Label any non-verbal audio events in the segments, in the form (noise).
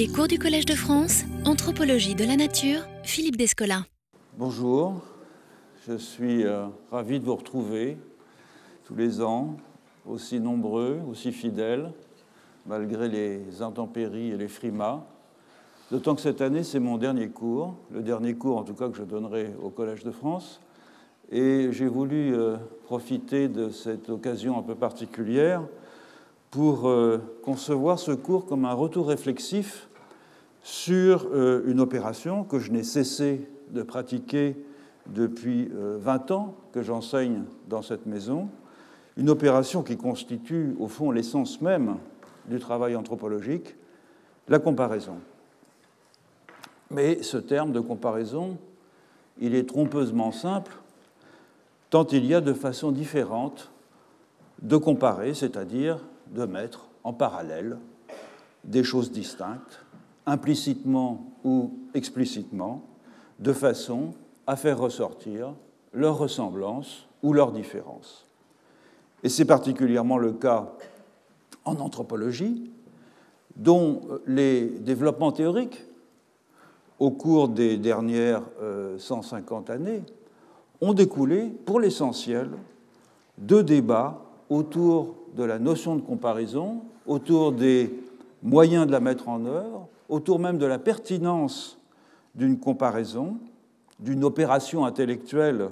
Les cours du Collège de France, Anthropologie de la Nature, Philippe Descola. Bonjour, je suis euh, ravi de vous retrouver tous les ans, aussi nombreux, aussi fidèles, malgré les intempéries et les frimas. D'autant que cette année, c'est mon dernier cours, le dernier cours en tout cas que je donnerai au Collège de France. Et j'ai voulu euh, profiter de cette occasion un peu particulière pour euh, concevoir ce cours comme un retour réflexif sur euh, une opération que je n'ai cessé de pratiquer depuis 20 ans que j'enseigne dans cette maison, une opération qui constitue au fond l'essence même du travail anthropologique, la comparaison. Mais ce terme de comparaison, il est trompeusement simple, tant il y a de façons différentes de comparer, c'est-à-dire de mettre en parallèle des choses distinctes, implicitement ou explicitement, de façon à faire ressortir leur ressemblance ou leur différence. Et c'est particulièrement le cas en anthropologie, dont les développements théoriques au cours des dernières 150 euh, années ont découlé, pour l'essentiel, de débats autour de la notion de comparaison, autour des moyens de la mettre en œuvre, autour même de la pertinence d'une comparaison, d'une opération intellectuelle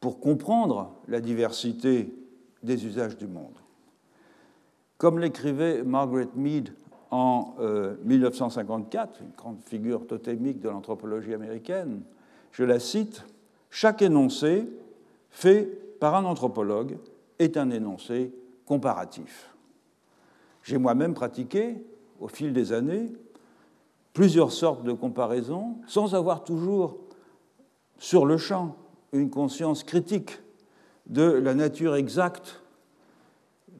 pour comprendre la diversité des usages du monde. Comme l'écrivait Margaret Mead en 1954, euh, une grande figure totémique de l'anthropologie américaine, je la cite, Chaque énoncé fait par un anthropologue est un énoncé comparatif. J'ai moi-même pratiqué, au fil des années, plusieurs sortes de comparaisons, sans avoir toujours sur le champ une conscience critique de la nature exacte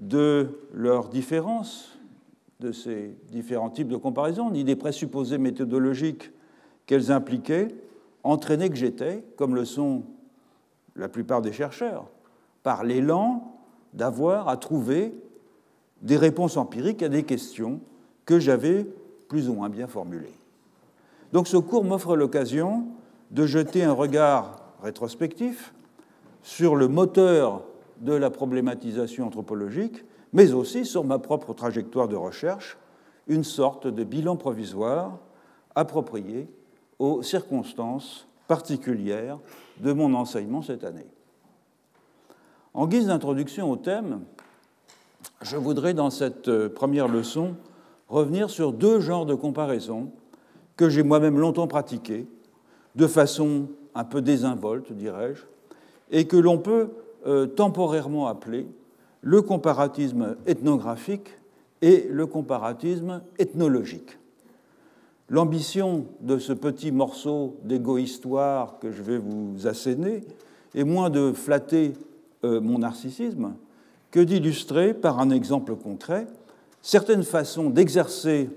de leurs différences, de ces différents types de comparaisons, ni des présupposés méthodologiques qu'elles impliquaient, entraîné que j'étais, comme le sont la plupart des chercheurs, par l'élan d'avoir à trouver des réponses empiriques à des questions que j'avais plus ou moins bien formulées. Donc ce cours m'offre l'occasion de jeter un regard rétrospectif sur le moteur de la problématisation anthropologique mais aussi sur ma propre trajectoire de recherche, une sorte de bilan provisoire approprié aux circonstances particulières de mon enseignement cette année. En guise d'introduction au thème, je voudrais dans cette première leçon revenir sur deux genres de comparaisons que j'ai moi-même longtemps pratiqués, de façon un peu désinvolte, dirais-je, et que l'on peut euh, temporairement appeler le comparatisme ethnographique et le comparatisme ethnologique. L'ambition de ce petit morceau d'égo-histoire que je vais vous asséner est moins de flatter euh, mon narcissisme que d'illustrer par un exemple concret certaines façons d'exercer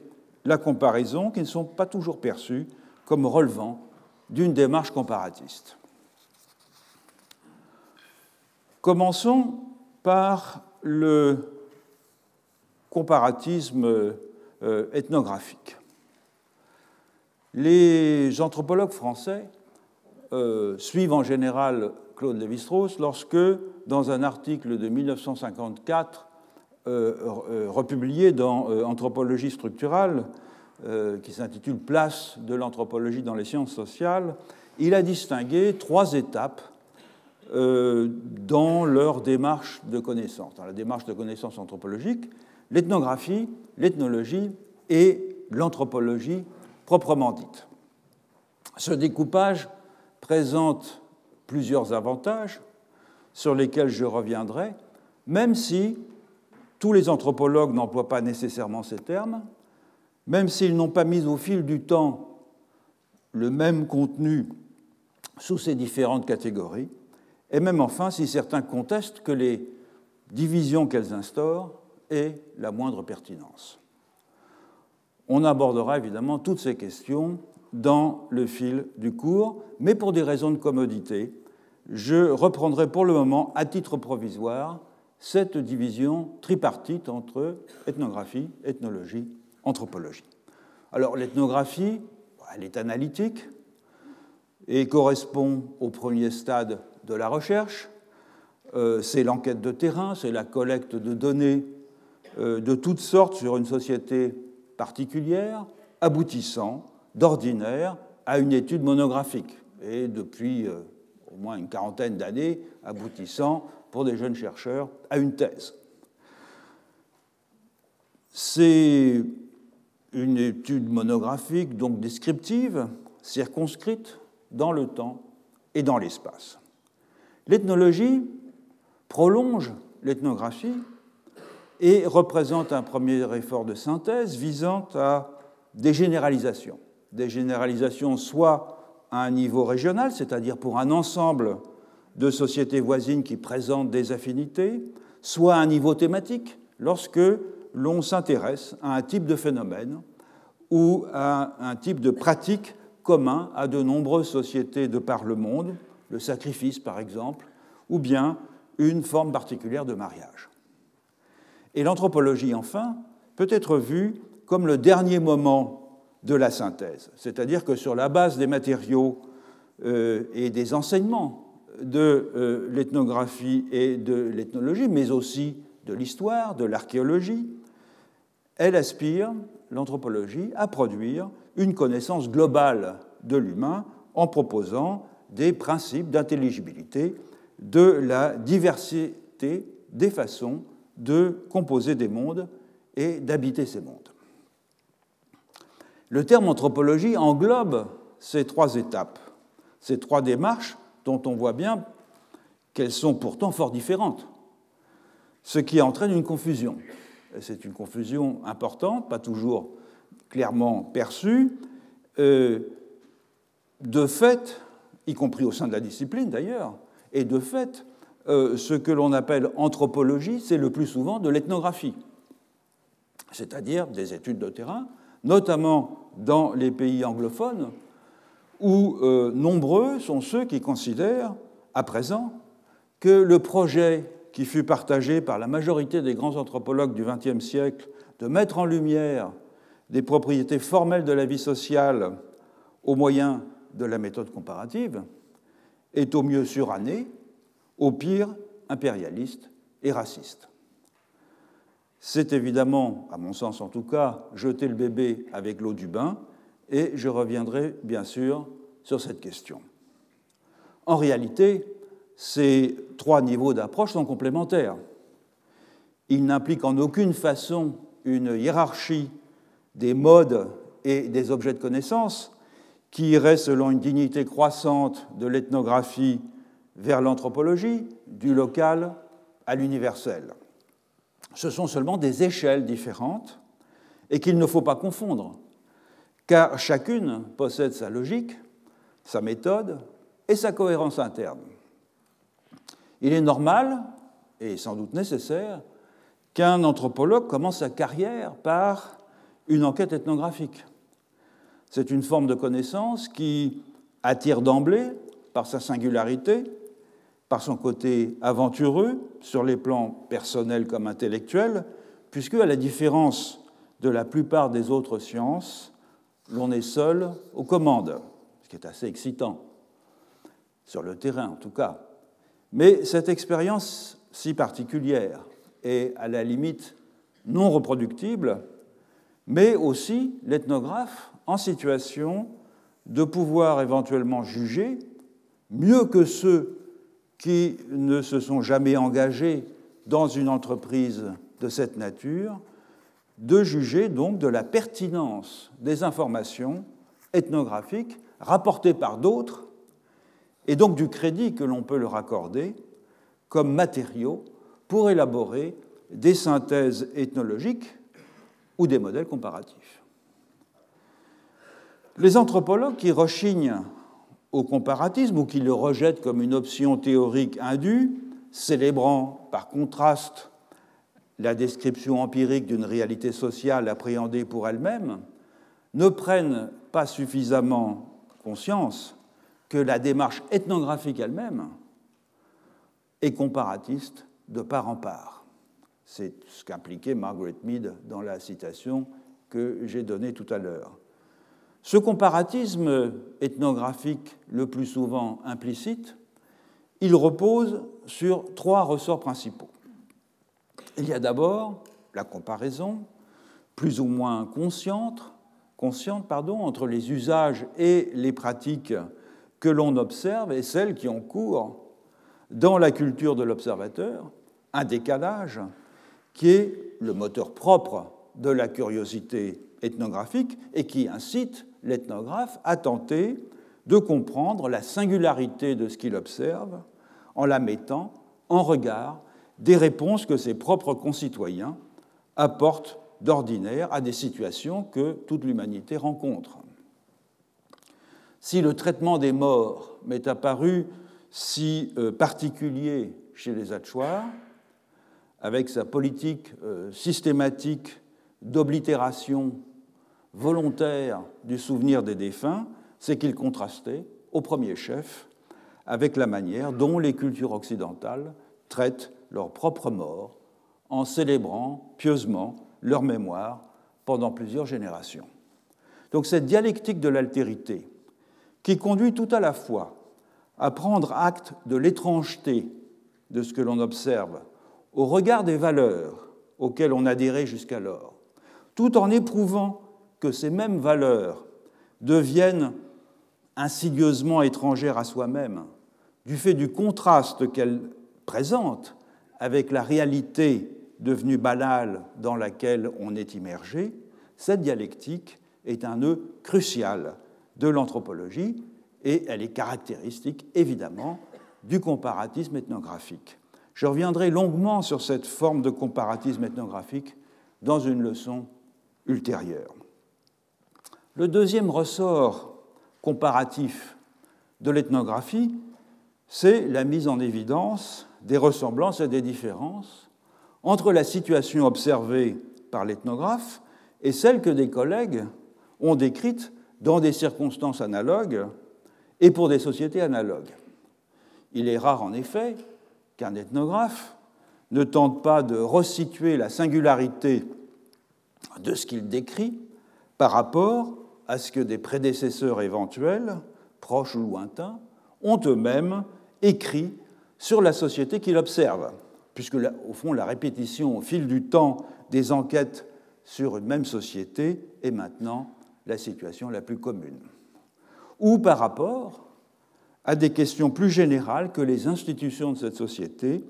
la comparaison qui ne sont pas toujours perçues comme relevant d'une démarche comparatiste. Commençons par le comparatisme euh, ethnographique. Les anthropologues français euh, suivent en général Claude Lévi-Strauss lorsque, dans un article de 1954 euh, republié dans Anthropologie structurale, qui s'intitule Place de l'anthropologie dans les sciences sociales, il a distingué trois étapes euh, dans leur démarche de connaissance, dans la démarche de connaissance anthropologique, l'ethnographie, l'ethnologie et l'anthropologie proprement dite. Ce découpage présente plusieurs avantages sur lesquels je reviendrai, même si tous les anthropologues n'emploient pas nécessairement ces termes, même s'ils n'ont pas mis au fil du temps le même contenu sous ces différentes catégories, et même enfin si certains contestent que les divisions qu'elles instaurent aient la moindre pertinence. On abordera évidemment toutes ces questions dans le fil du cours, mais pour des raisons de commodité, je reprendrai pour le moment, à titre provisoire, cette division tripartite entre ethnographie, ethnologie, anthropologie. Alors l'ethnographie, elle est analytique et correspond au premier stade de la recherche. Euh, c'est l'enquête de terrain, c'est la collecte de données euh, de toutes sortes sur une société particulière, aboutissant d'ordinaire à une étude monographique. Et depuis euh, au moins une quarantaine d'années, aboutissant pour des jeunes chercheurs à une thèse. C'est une étude monographique, donc descriptive, circonscrite dans le temps et dans l'espace. L'ethnologie prolonge l'ethnographie et représente un premier effort de synthèse visant à des généralisations. Des généralisations soit à un niveau régional, c'est-à-dire pour un ensemble de sociétés voisines qui présentent des affinités, soit à un niveau thématique, lorsque l'on s'intéresse à un type de phénomène ou à un type de pratique commun à de nombreuses sociétés de par le monde, le sacrifice par exemple, ou bien une forme particulière de mariage. Et l'anthropologie, enfin, peut être vue comme le dernier moment de la synthèse, c'est-à-dire que sur la base des matériaux euh, et des enseignements de euh, l'ethnographie et de l'ethnologie, mais aussi de l'histoire, de l'archéologie, elle aspire, l'anthropologie, à produire une connaissance globale de l'humain en proposant des principes d'intelligibilité de la diversité des façons de composer des mondes et d'habiter ces mondes. Le terme anthropologie englobe ces trois étapes, ces trois démarches dont on voit bien qu'elles sont pourtant fort différentes, ce qui entraîne une confusion. C'est une confusion importante, pas toujours clairement perçue. Euh, de fait, y compris au sein de la discipline d'ailleurs, et de fait, euh, ce que l'on appelle anthropologie, c'est le plus souvent de l'ethnographie, c'est-à-dire des études de terrain, notamment dans les pays anglophones, où euh, nombreux sont ceux qui considèrent à présent que le projet qui fut partagé par la majorité des grands anthropologues du XXe siècle de mettre en lumière des propriétés formelles de la vie sociale au moyen de la méthode comparative est au mieux suranné, au pire impérialiste et raciste. C'est évidemment, à mon sens en tout cas, jeter le bébé avec l'eau du bain, et je reviendrai bien sûr sur cette question. En réalité, ces trois niveaux d'approche sont complémentaires. Ils n'impliquent en aucune façon une hiérarchie des modes et des objets de connaissance qui irait selon une dignité croissante de l'ethnographie vers l'anthropologie, du local à l'universel. Ce sont seulement des échelles différentes et qu'il ne faut pas confondre, car chacune possède sa logique, sa méthode et sa cohérence interne. Il est normal, et sans doute nécessaire, qu'un anthropologue commence sa carrière par une enquête ethnographique. C'est une forme de connaissance qui attire d'emblée par sa singularité, par son côté aventureux sur les plans personnels comme intellectuels, puisque, à la différence de la plupart des autres sciences, l'on est seul aux commandes, ce qui est assez excitant, sur le terrain en tout cas. Mais cette expérience si particulière est à la limite non reproductible mais aussi l'ethnographe en situation de pouvoir éventuellement juger, mieux que ceux qui ne se sont jamais engagés dans une entreprise de cette nature, de juger donc de la pertinence des informations ethnographiques rapportées par d'autres, et donc du crédit que l'on peut leur accorder comme matériaux pour élaborer des synthèses ethnologiques ou des modèles comparatifs. Les anthropologues qui rechignent au comparatisme ou qui le rejettent comme une option théorique indue, célébrant par contraste la description empirique d'une réalité sociale appréhendée pour elle-même, ne prennent pas suffisamment conscience que la démarche ethnographique elle-même est comparatiste de part en part. C'est ce qu'impliquait Margaret Mead dans la citation que j'ai donné tout à l'heure. Ce comparatisme ethnographique le plus souvent implicite, il repose sur trois ressorts principaux. Il y a d'abord la comparaison, plus ou moins consciente, entre les usages et les pratiques que l'on observe et celles qui ont cours dans la culture de l'observateur, un décalage qui est le moteur propre de la curiosité ethnographique et qui incite l'ethnographe à tenter de comprendre la singularité de ce qu'il observe en la mettant en regard des réponses que ses propres concitoyens apportent d'ordinaire à des situations que toute l'humanité rencontre. Si le traitement des morts m'est apparu si euh, particulier chez les Hatchoirs, avec sa politique euh, systématique d'oblitération volontaire du souvenir des défunts, c'est qu'il contrastait, au premier chef, avec la manière dont les cultures occidentales traitent leurs propres morts en célébrant pieusement leur mémoire pendant plusieurs générations. Donc cette dialectique de l'altérité, qui conduit tout à la fois à prendre acte de l'étrangeté de ce que l'on observe au regard des valeurs auxquelles on adhérait jusqu'alors, tout en éprouvant que ces mêmes valeurs deviennent insidieusement étrangères à soi-même, du fait du contraste qu'elles présentent avec la réalité devenue banale dans laquelle on est immergé, cette dialectique est un nœud crucial de l'anthropologie et elle est caractéristique évidemment du comparatisme ethnographique. Je reviendrai longuement sur cette forme de comparatisme ethnographique dans une leçon ultérieure. Le deuxième ressort comparatif de l'ethnographie, c'est la mise en évidence des ressemblances et des différences entre la situation observée par l'ethnographe et celle que des collègues ont décrite dans des circonstances analogues et pour des sociétés analogues. Il est rare en effet qu'un ethnographe ne tente pas de resituer la singularité de ce qu'il décrit par rapport à ce que des prédécesseurs éventuels, proches ou lointains, ont eux-mêmes écrit sur la société qu'il observe puisque au fond la répétition au fil du temps des enquêtes sur une même société est maintenant la situation la plus commune. Ou par rapport à des questions plus générales que les institutions de cette société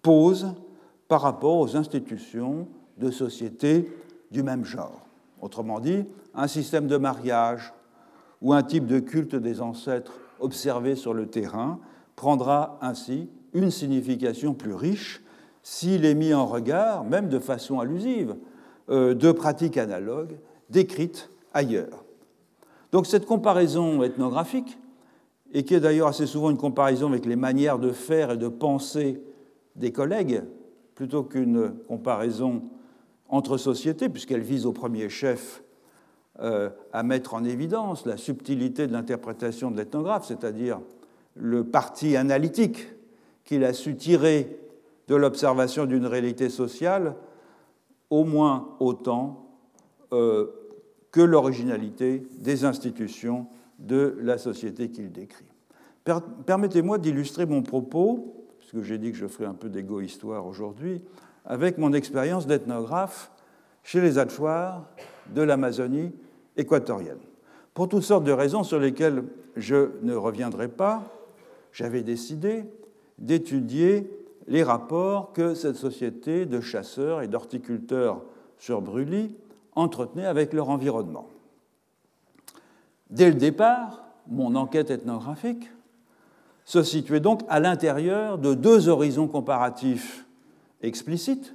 posent par rapport aux institutions de sociétés du même genre. Autrement dit, un système de mariage ou un type de culte des ancêtres observé sur le terrain prendra ainsi une signification plus riche s'il est mis en regard, même de façon allusive, euh, de pratiques analogues décrites ailleurs. Donc cette comparaison ethnographique, et qui est d'ailleurs assez souvent une comparaison avec les manières de faire et de penser des collègues, plutôt qu'une comparaison entre sociétés, puisqu'elle vise au premier chef euh, à mettre en évidence la subtilité de l'interprétation de l'ethnographe, c'est-à-dire le parti analytique qu'il a su tirer de l'observation d'une réalité sociale au moins autant euh, que l'originalité des institutions de la société qu'il décrit. Permettez-moi d'illustrer mon propos, puisque j'ai dit que je ferai un peu d'égo-histoire aujourd'hui, avec mon expérience d'ethnographe chez les Alchoirs de l'Amazonie équatorienne. Pour toutes sortes de raisons sur lesquelles je ne reviendrai pas, j'avais décidé d'étudier les rapports que cette société de chasseurs et d'horticulteurs sur Brûlis entretenait avec leur environnement. Dès le départ, mon enquête ethnographique se situait donc à l'intérieur de deux horizons comparatifs explicites.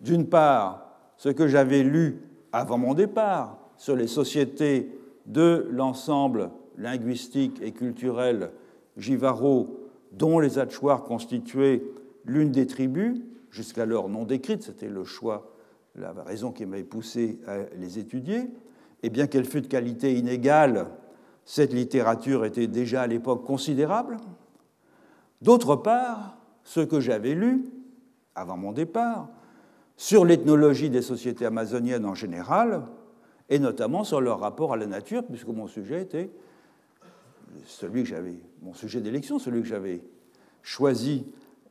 D'une part, ce que j'avais lu avant mon départ sur les sociétés de l'ensemble linguistique et culturel jivaro dont les Hatchoirs constituaient l'une des tribus, jusqu'alors non décrite, c'était le choix, la raison qui m'avait poussé à les étudier, et bien qu'elle fût de qualité inégale, cette littérature était déjà à l'époque considérable. D'autre part, ce que j'avais lu, avant mon départ, sur l'ethnologie des sociétés amazoniennes en général, et notamment sur leur rapport à la nature, puisque mon sujet était celui que j'avais, mon sujet d'élection, celui que j'avais choisi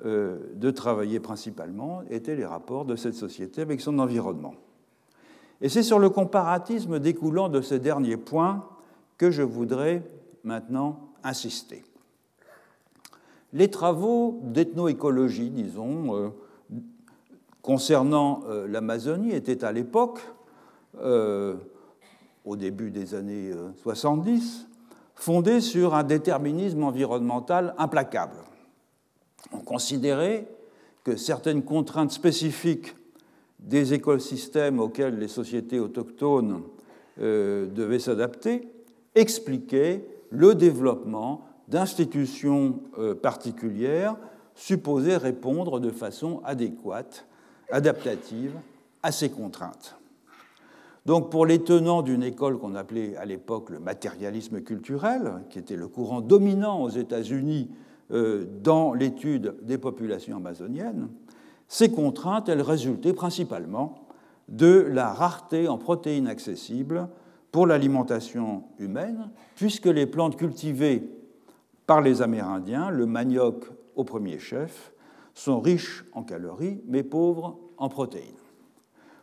euh, de travailler principalement, était les rapports de cette société avec son environnement. Et c'est sur le comparatisme découlant de ce dernier point que je voudrais maintenant insister. Les travaux d'ethnoécologie, disons, euh, concernant euh, l'Amazonie étaient à l'époque, au début des années 70, fondés sur un déterminisme environnemental implacable. On considérait que certaines contraintes spécifiques des écosystèmes auxquels les sociétés autochtones devaient s'adapter expliquaient le développement d'institutions euh, particulières supposées répondre de façon adéquate, adaptative à ces contraintes. Donc pour les tenants d'une école qu'on appelait à l'époque le matérialisme culturel, qui était le courant dominant aux États-Unis euh, dans l'étude des populations amazoniennes, ces contraintes, elles résultaient principalement de la rareté en protéines accessibles pour l'alimentation humaine, puisque les plantes cultivées par les Amérindiens, le manioc au premier chef, sont riches en calories mais pauvres en protéines.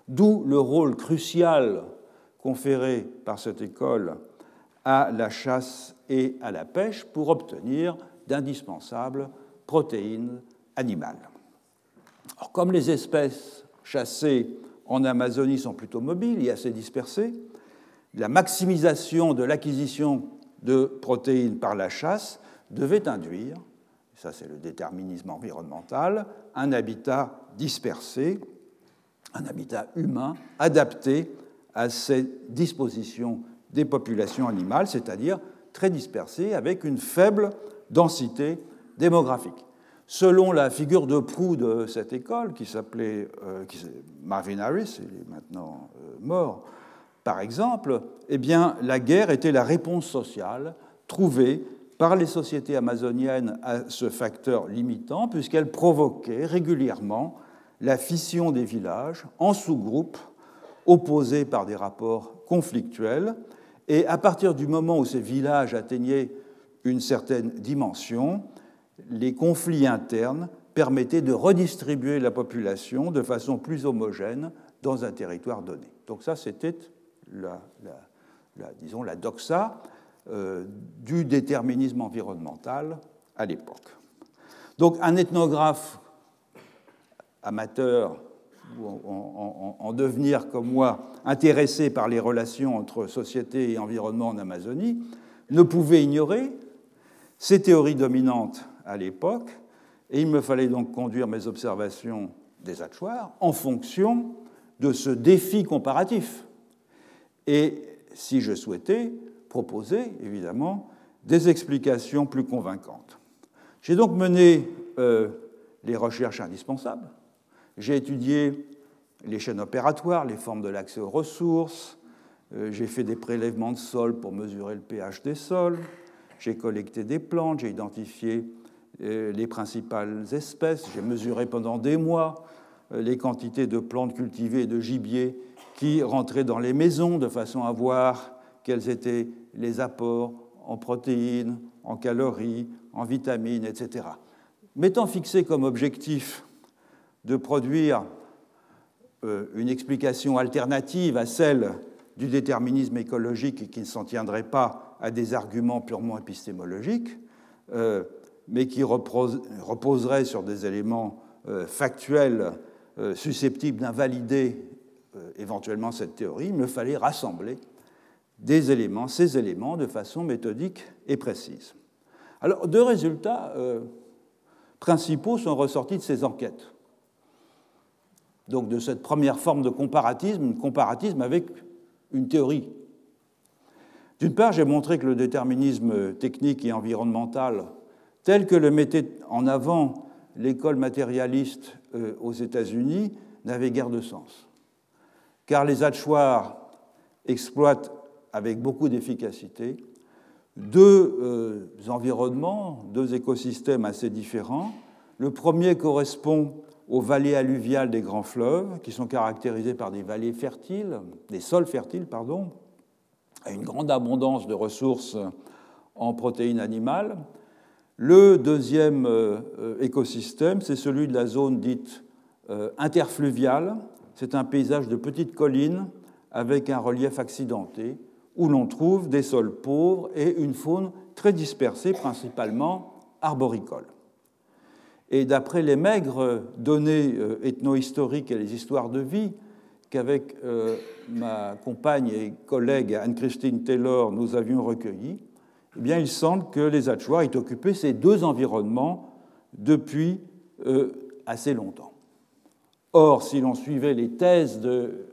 D'où le rôle crucial conféré par cette école à la chasse et à la pêche pour obtenir d'indispensables protéines animales. comme les espèces chassées en Amazonie sont plutôt mobiles et assez dispersées, la maximisation de l'acquisition de protéines par la chasse devait induire, ça c'est le déterminisme environnemental, un habitat dispersé, un habitat humain adapté à ces dispositions des populations animales, c'est-à-dire très dispersé avec une faible densité démographique. Selon la figure de proue de cette école, qui s'appelait euh, Marvin Harris, il est maintenant euh, mort, par exemple, eh bien, la guerre était la réponse sociale trouvée par les sociétés amazoniennes à ce facteur limitant, puisqu'elle provoquait régulièrement la fission des villages en sous-groupes opposés par des rapports conflictuels. Et à partir du moment où ces villages atteignaient une certaine dimension, les conflits internes permettaient de redistribuer la population de façon plus homogène dans un territoire donné. Donc ça, c'était la, doxa euh, du déterminisme environnemental à l'époque. Donc un ethnographe amateur ou en, devenir comme moi intéressé par les relations entre société et environnement en Amazonie ne pouvait ignorer ces théories dominantes à l'époque et il me fallait donc conduire mes observations des hachoirs en fonction de ce défi comparatif. Et si je souhaitais, proposer, évidemment, des explications plus convaincantes. J'ai donc mené euh, les recherches indispensables. J'ai étudié les chaînes opératoires, les formes de l'accès aux ressources. Euh, j'ai fait des prélèvements de sol pour mesurer le pH des sols. J'ai collecté des plantes. J'ai identifié euh, les principales espèces. J'ai mesuré pendant des mois les quantités de plantes cultivées et de gibier qui rentraient dans les maisons de façon à voir quels étaient les apports en protéines, en calories, en vitamines, etc. M'étant fixé comme objectif de produire euh, une explication alternative à celle du déterminisme écologique qui ne s'en tiendrait pas à des arguments purement épistémologiques, euh, mais qui reposerait sur des éléments euh, factuels susceptibles d'invalider éventuellement cette théorie, il me fallait rassembler ces éléments de façon méthodique et précise. Alors, deux résultats principaux sont ressortis de ces enquêtes. Donc, de cette première forme de comparatisme, comparatisme avec une théorie. D'une part, j'ai montré que le déterminisme technique et environnemental, tel que le mettait en avant l'école matérialiste euh, aux États-Unis, n'avait guère de sens. Car les hachoirs exploitent avec beaucoup d'efficacité deux euh, environnements, deux écosystèmes assez différents. Le premier correspond aux vallées alluviales des grands fleuves, qui sont caractérisées par des vallées fertiles, des sols fertiles, pardon, à une grande abondance de ressources en protéines animales. Le deuxième euh, écosystème, c'est celui de la zone dite euh, interfluviale. C'est un paysage de petites collines avec un relief accidenté, où l'on trouve des sols pauvres et une faune très dispersée, principalement arboricole. Et d'après les maigres données euh, ethnohistoriques et les histoires de vie qu'avec euh, ma compagne et collègue Anne-Christine Taylor nous avions recueillies, eh bien, il semble que les Achuars aient occupé ces deux environnements depuis euh, assez longtemps. Or, si l'on suivait les thèses de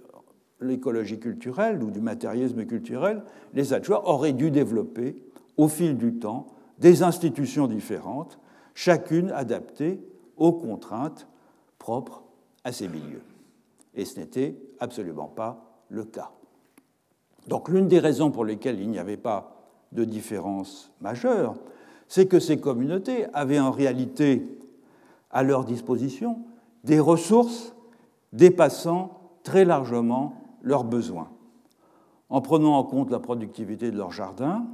l'écologie culturelle ou du matérialisme culturel, les Achuars auraient dû développer, au fil du temps, des institutions différentes chacune adaptée aux contraintes propres à ces milieux. Et ce n'était absolument pas le cas. Donc l'une des raisons pour lesquelles il n'y avait pas de différence majeure, c'est que ces communautés avaient en réalité à leur disposition des ressources dépassant très largement leurs besoins. En prenant en compte la productivité de leurs jardins,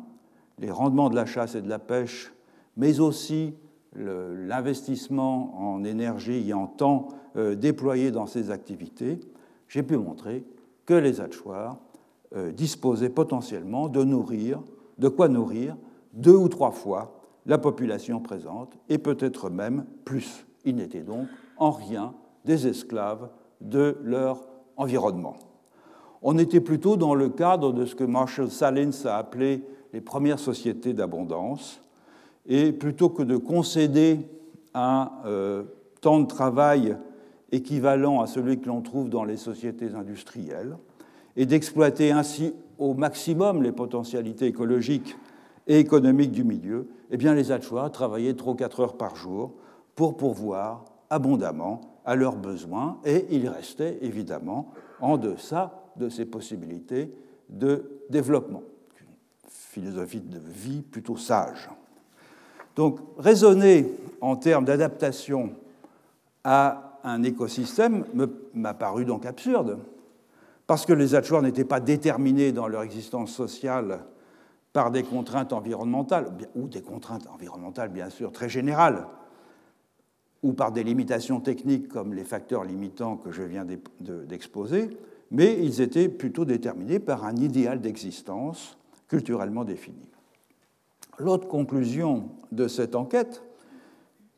les rendements de la chasse et de la pêche, mais aussi l'investissement en énergie et en temps euh, déployé dans ces activités, j'ai pu montrer que les hachoirs euh, disposaient potentiellement de nourrir, de quoi nourrir deux ou trois fois la population présente, et peut-être même plus. Ils n'étaient donc en rien des esclaves de leur environnement. On était plutôt dans le cadre de ce que Marshall Salins a appelé les premières sociétés d'abondance, et plutôt que de concéder un euh, temps de travail équivalent à celui que l'on trouve dans les sociétés industrielles, et d'exploiter ainsi au maximum les potentialités écologiques et économiques du milieu, eh bien les Hachois travaillaient 3 ou 4 heures par jour pour pourvoir abondamment à leurs besoins, et ils restaient évidemment en deçà de ces possibilités de développement. Une philosophie de vie plutôt sage. Donc raisonner en termes d'adaptation à un écosystème m'a paru donc absurde, parce que les Achuars n'étaient pas déterminés dans leur existence sociale par des contraintes environnementales, ou des contraintes environnementales bien sûr très générales, ou par des limitations techniques comme les facteurs limitants que je viens d'exposer, mais ils étaient plutôt déterminés par un idéal d'existence culturellement défini. L'autre conclusion de cette enquête,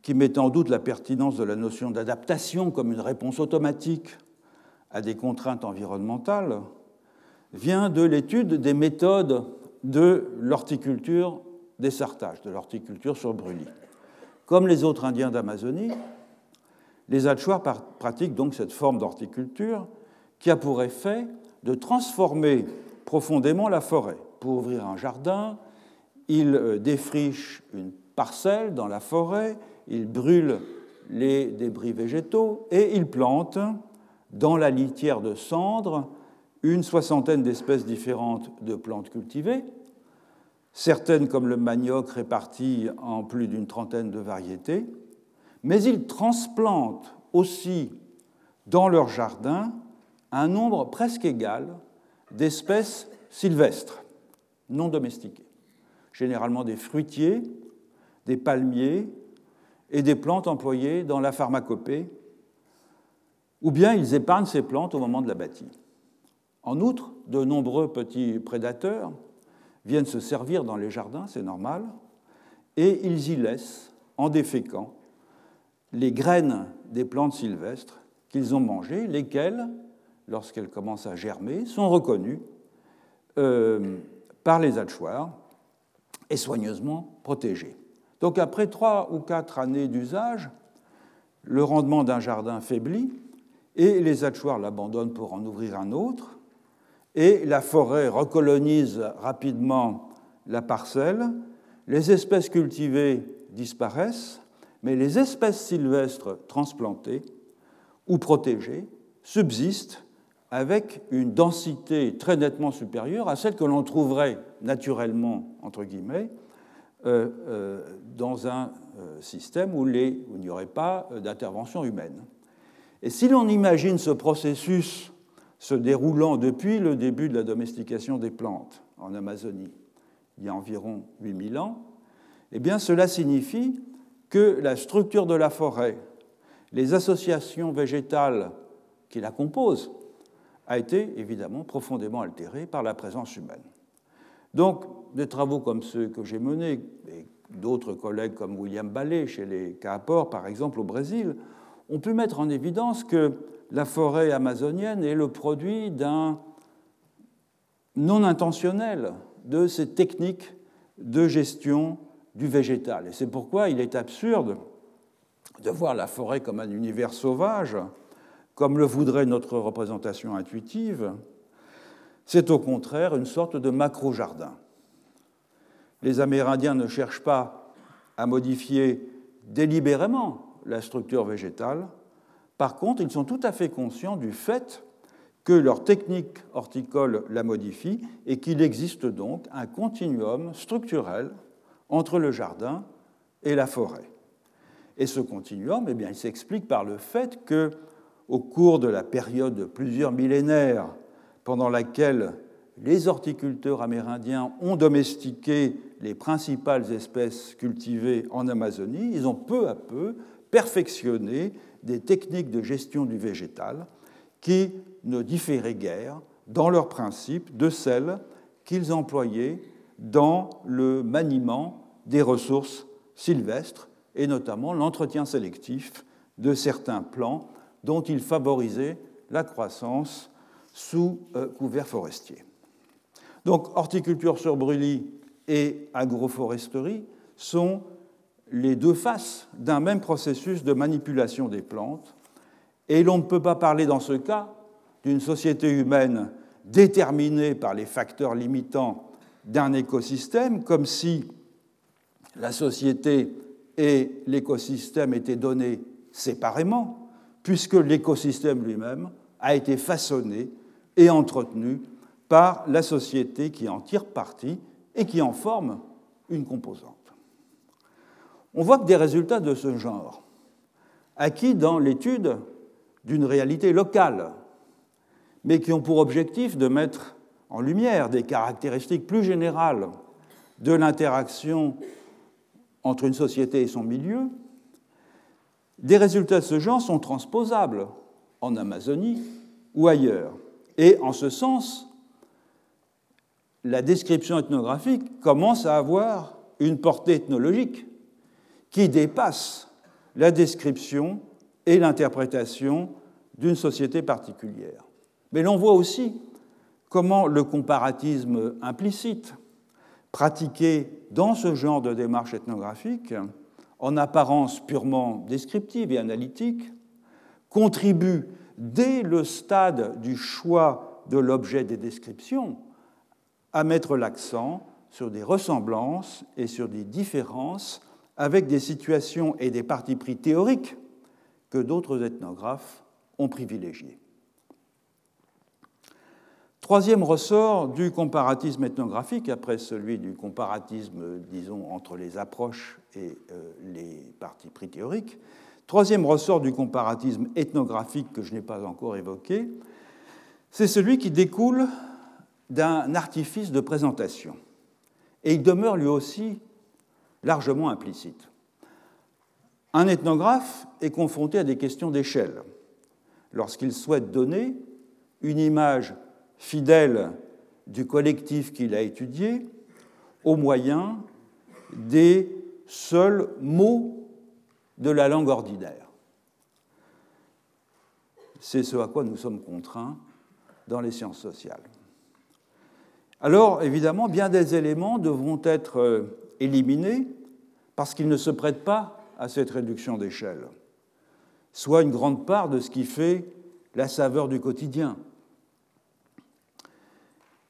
qui met en doute la pertinence de la notion d'adaptation comme une réponse automatique à des contraintes environnementales, vient de l'étude des méthodes de l'horticulture des sartages, de l'horticulture sur brûlis. Comme les autres Indiens d'Amazonie, les Achuars pratiquent donc cette forme d'horticulture qui a pour effet de transformer profondément la forêt pour ouvrir un jardin, il euh, défriche une parcelle dans la forêt, il brûle les débris végétaux et il plante dans la litière de cendres une soixantaine d'espèces différentes de plantes cultivées, certaines comme le manioc réparties en plus d'une trentaine de variétés, mais il transplante aussi dans leur jardin un nombre presque égal d'espèces sylvestres, non domestiquées généralement des fruitiers, des palmiers et des plantes employées dans la pharmacopée, ou bien ils épargnent ces plantes au moment de la bâtie. En outre, de nombreux petits prédateurs viennent se servir dans les jardins, c'est normal, et ils y laissent, en déféquant, les graines des plantes sylvestres qu'ils ont mangées, lesquelles, lorsqu'elles commencent à germer, sont reconnues euh, par les hachoirs est soigneusement protégé. Donc après trois ou quatre années d'usage, le rendement d'un jardin faiblit et les hachoirs l'abandonnent pour en ouvrir un autre et la forêt recolonise rapidement la parcelle, les espèces cultivées disparaissent, mais les espèces sylvestres transplantées ou protégées subsistent avec une densité très nettement supérieure à celle que l'on trouverait naturellement, entre guillemets, euh, euh, dans un euh, système où, il n'y aurait pas d'intervention humaine. Et si l'on imagine ce processus se déroulant depuis le début de la domestication des plantes en Amazonie, il y a environ 8000 ans, eh bien cela signifie que la structure de la forêt, les associations végétales qui la composent, a été évidemment profondément altérée par la présence humaine. Donc, des travaux comme ceux que j'ai menés, et d'autres collègues comme William Ballet chez les Kaapor, par exemple, au Brésil, ont pu mettre en évidence que la forêt amazonienne est le produit d'un non intentionnel de ces techniques de gestion du végétal. Et c'est pourquoi il est absurde de voir la forêt comme un univers sauvage, comme le voudrait notre représentation intuitive. C'est au contraire une sorte de macro-jardin. Les Amérindiens ne cherchent pas à modifier délibérément la structure végétale. Par contre, ils sont tout à fait conscients du fait que leur technique horticole la modifie et qu'il existe donc un continuum structurel entre le jardin et la forêt. Et ce continuum, eh bien, il s'explique par le fait que, au cours de la période de plusieurs millénaires pendant laquelle les horticulteurs amérindiens ont domestiqué les principales espèces cultivées en Amazonie, ils ont peu à peu perfectionné des techniques de gestion du végétal qui ne différaient guère dans leurs principes de celles qu'ils employaient dans le maniement des ressources sylvestres et notamment l'entretien sélectif de certains plants dont ils favorisaient la croissance sous euh, couvert forestier. Donc horticulture sur brûlis et agroforesterie sont les deux faces d'un même processus de manipulation des plantes, et l'on ne peut pas parler dans ce cas d'une société humaine déterminée par les facteurs limitants d'un écosystème, comme si la société et l'écosystème étaient donnés séparément, puisque l'écosystème lui-même a été façonné et entretenu par la société qui en tire parti et qui en forme une composante. On voit que des résultats de ce genre, acquis dans l'étude d'une réalité locale, mais qui ont pour objectif de mettre en lumière des caractéristiques plus générales de l'interaction entre une société et son milieu, des résultats de ce genre sont transposables en Amazonie ou ailleurs. Et en ce sens, la description ethnographique commence à avoir une portée ethnologique qui dépasse la description et l'interprétation d'une société particulière. Mais l'on voit aussi comment le comparatisme implicite pratiqué dans ce genre de démarche ethnographique, en apparence purement descriptive et analytique, contribue dès le stade du choix de l'objet des descriptions à mettre l'accent sur des ressemblances et sur des différences avec des situations et des partis pris théoriques que d'autres ethnographes ont privilégiés. Troisième ressort du comparatisme ethnographique, après celui du comparatisme, disons, entre les approches et euh, les partis pris théoriques, troisième ressort du comparatisme ethnographique que je n'ai pas encore évoqué, c'est celui qui découle d'un artifice de présentation. Et il demeure lui aussi largement implicite. Un ethnographe est confronté à des questions d'échelle lorsqu'il souhaite donner une image fidèle du collectif qu'il a étudié au moyen des seuls mots de la langue ordinaire. C'est ce à quoi nous sommes contraints dans les sciences sociales. Alors, évidemment, bien des éléments devront être euh, éliminés parce qu'ils ne se prêtent pas à cette réduction d'échelle, soit une grande part de ce qui fait la saveur du quotidien.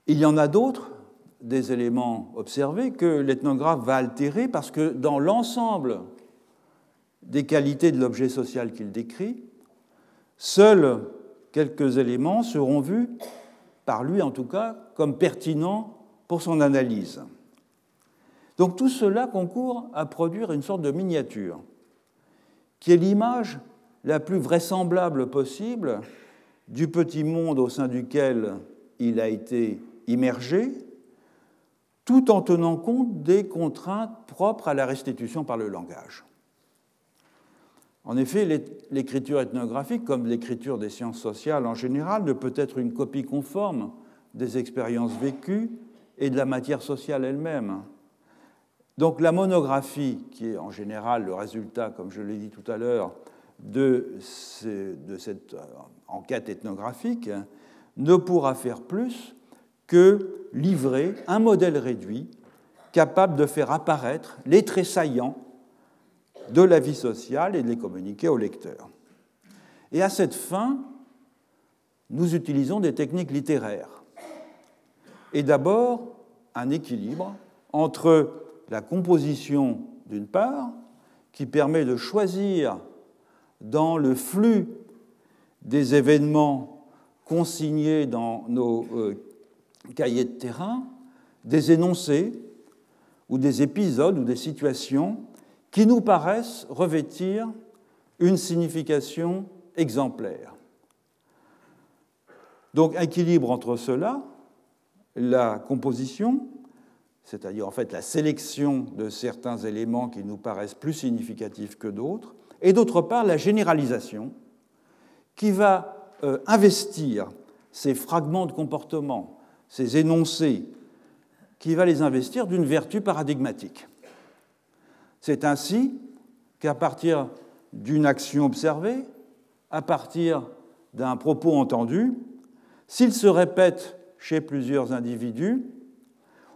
Il y en a d'autres, des éléments observés, que l'ethnographe va altérer parce que dans l'ensemble des qualités de l'objet social qu'il décrit, seuls quelques éléments seront vus, par lui en tout cas, comme pertinents pour son analyse. Donc tout cela concourt à produire une sorte de miniature, qui est l'image la plus vraisemblable possible du petit monde au sein duquel il a été immergé, tout en tenant compte des contraintes propres à la restitution par le langage. En effet, l'écriture ethnographique, comme l'écriture des sciences sociales en général, ne peut être une copie conforme des expériences vécues et de la matière sociale elle-même. Donc la monographie, qui est en général le résultat, comme je l'ai dit tout à l'heure, de, cette euh, enquête ethnographique, ne pourra faire plus que livrer un modèle réduit capable de faire apparaître les traits saillants de la vie sociale et de les communiquer au lecteur. Et à cette fin, nous utilisons des techniques littéraires. Et d'abord, un équilibre entre la composition d'une part, qui permet de choisir dans le flux des événements consignés dans nos euh, cahiers de terrain, des énoncés ou des épisodes ou des situations qui nous paraissent revêtir une signification exemplaire. Donc équilibre entre cela, la composition, c'est-à-dire en fait la sélection de certains éléments qui nous paraissent plus significatifs que d'autres, et d'autre part la généralisation qui va euh, investir ces fragments de comportement, ces énoncés, qui va les investir d'une vertu paradigmatique. C'est ainsi qu'à partir d'une action observée, à partir d'un propos entendu, s'il se répète chez plusieurs individus,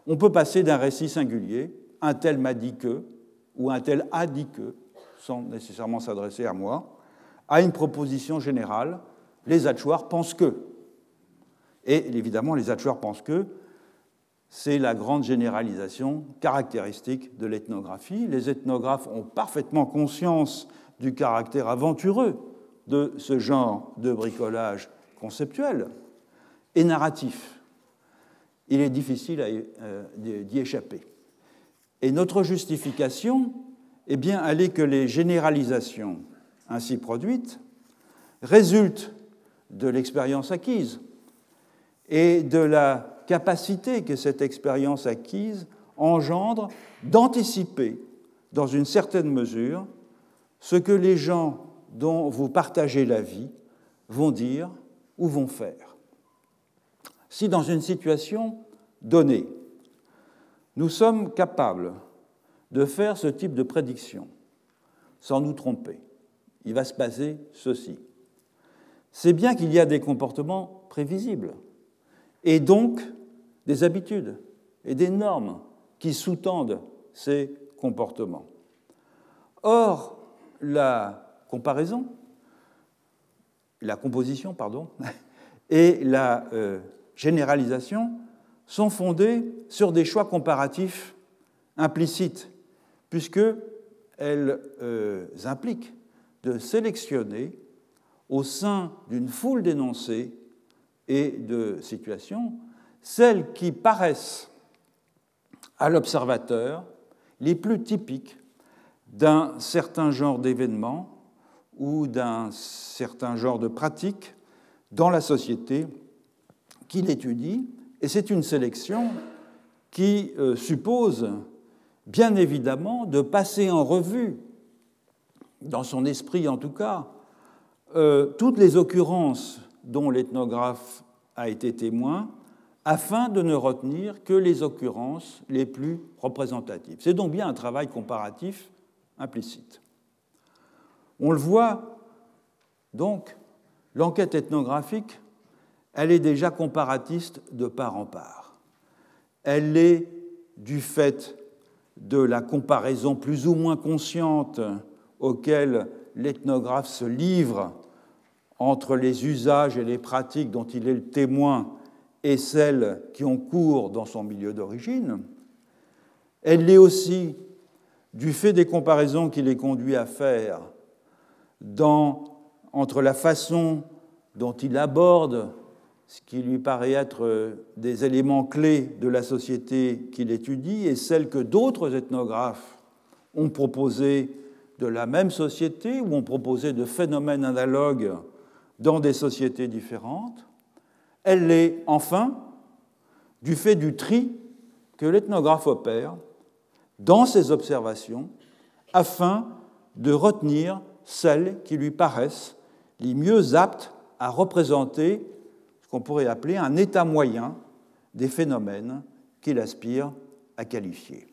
on peut passer d'un récit singulier, un tel m'a dit que, ou un tel a dit que, sans nécessairement s'adresser à moi, à une proposition générale, les Hatchoirs pensent que. Et évidemment, les Hatchoirs pensent que, c'est la grande généralisation caractéristique de l'ethnographie. Les ethnographes ont parfaitement conscience du caractère aventureux de ce genre de bricolage conceptuel et narratif. Il est difficile euh, d'y échapper. Et notre justification, eh bien, elle est que les généralisations ainsi produites résultent de l'expérience acquise et de la capacité que cette expérience acquise engendre d'anticiper, dans une certaine mesure, ce que les gens dont vous partagez la vie vont dire ou vont faire. Si dans une situation donnée, nous sommes capables de faire ce type de prédiction sans nous tromper, il va se passer ceci. C'est bien qu'il y a des comportements prévisibles et donc des habitudes et des normes qui sous-tendent ces comportements. Or, la comparaison, la composition, pardon, (laughs) et la euh, généralisation sont fondées sur des choix comparatifs implicites, puisqu'elles euh, impliquent de sélectionner au sein d'une foule d'énoncés et de situations celles qui paraissent à l'observateur les plus typiques d'un certain genre d'événement ou d'un certain genre de pratique dans la société qu'il étudie. Et c'est une sélection qui euh, suppose bien évidemment de passer en revue, dans son esprit en tout cas, euh, toutes les occurrences dont l'ethnographe a été témoin, afin de ne retenir que les occurrences les plus représentatives. C'est donc bien un travail comparatif implicite. On le voit donc, l'enquête ethnographique, elle est déjà comparatiste de part en part. Elle est du fait de la comparaison plus ou moins consciente auquel l'ethnographe se livre entre les usages et les pratiques dont il est le témoin et celles qui ont cours dans son milieu d'origine. Elle l'est aussi du fait des comparaisons qu'il est conduit à faire entre la façon dont il aborde ce qui lui paraît être des éléments clés de la société qu'il étudie et celle que d'autres ethnographes ont proposé de la même société où on proposait de phénomènes analogues dans des sociétés différentes. Elle l'est enfin du fait du tri que l'ethnographe opère dans ses observations afin de retenir celles qui lui paraissent les mieux aptes à représenter ce qu'on pourrait appeler un état moyen des phénomènes qu'il aspire à qualifier.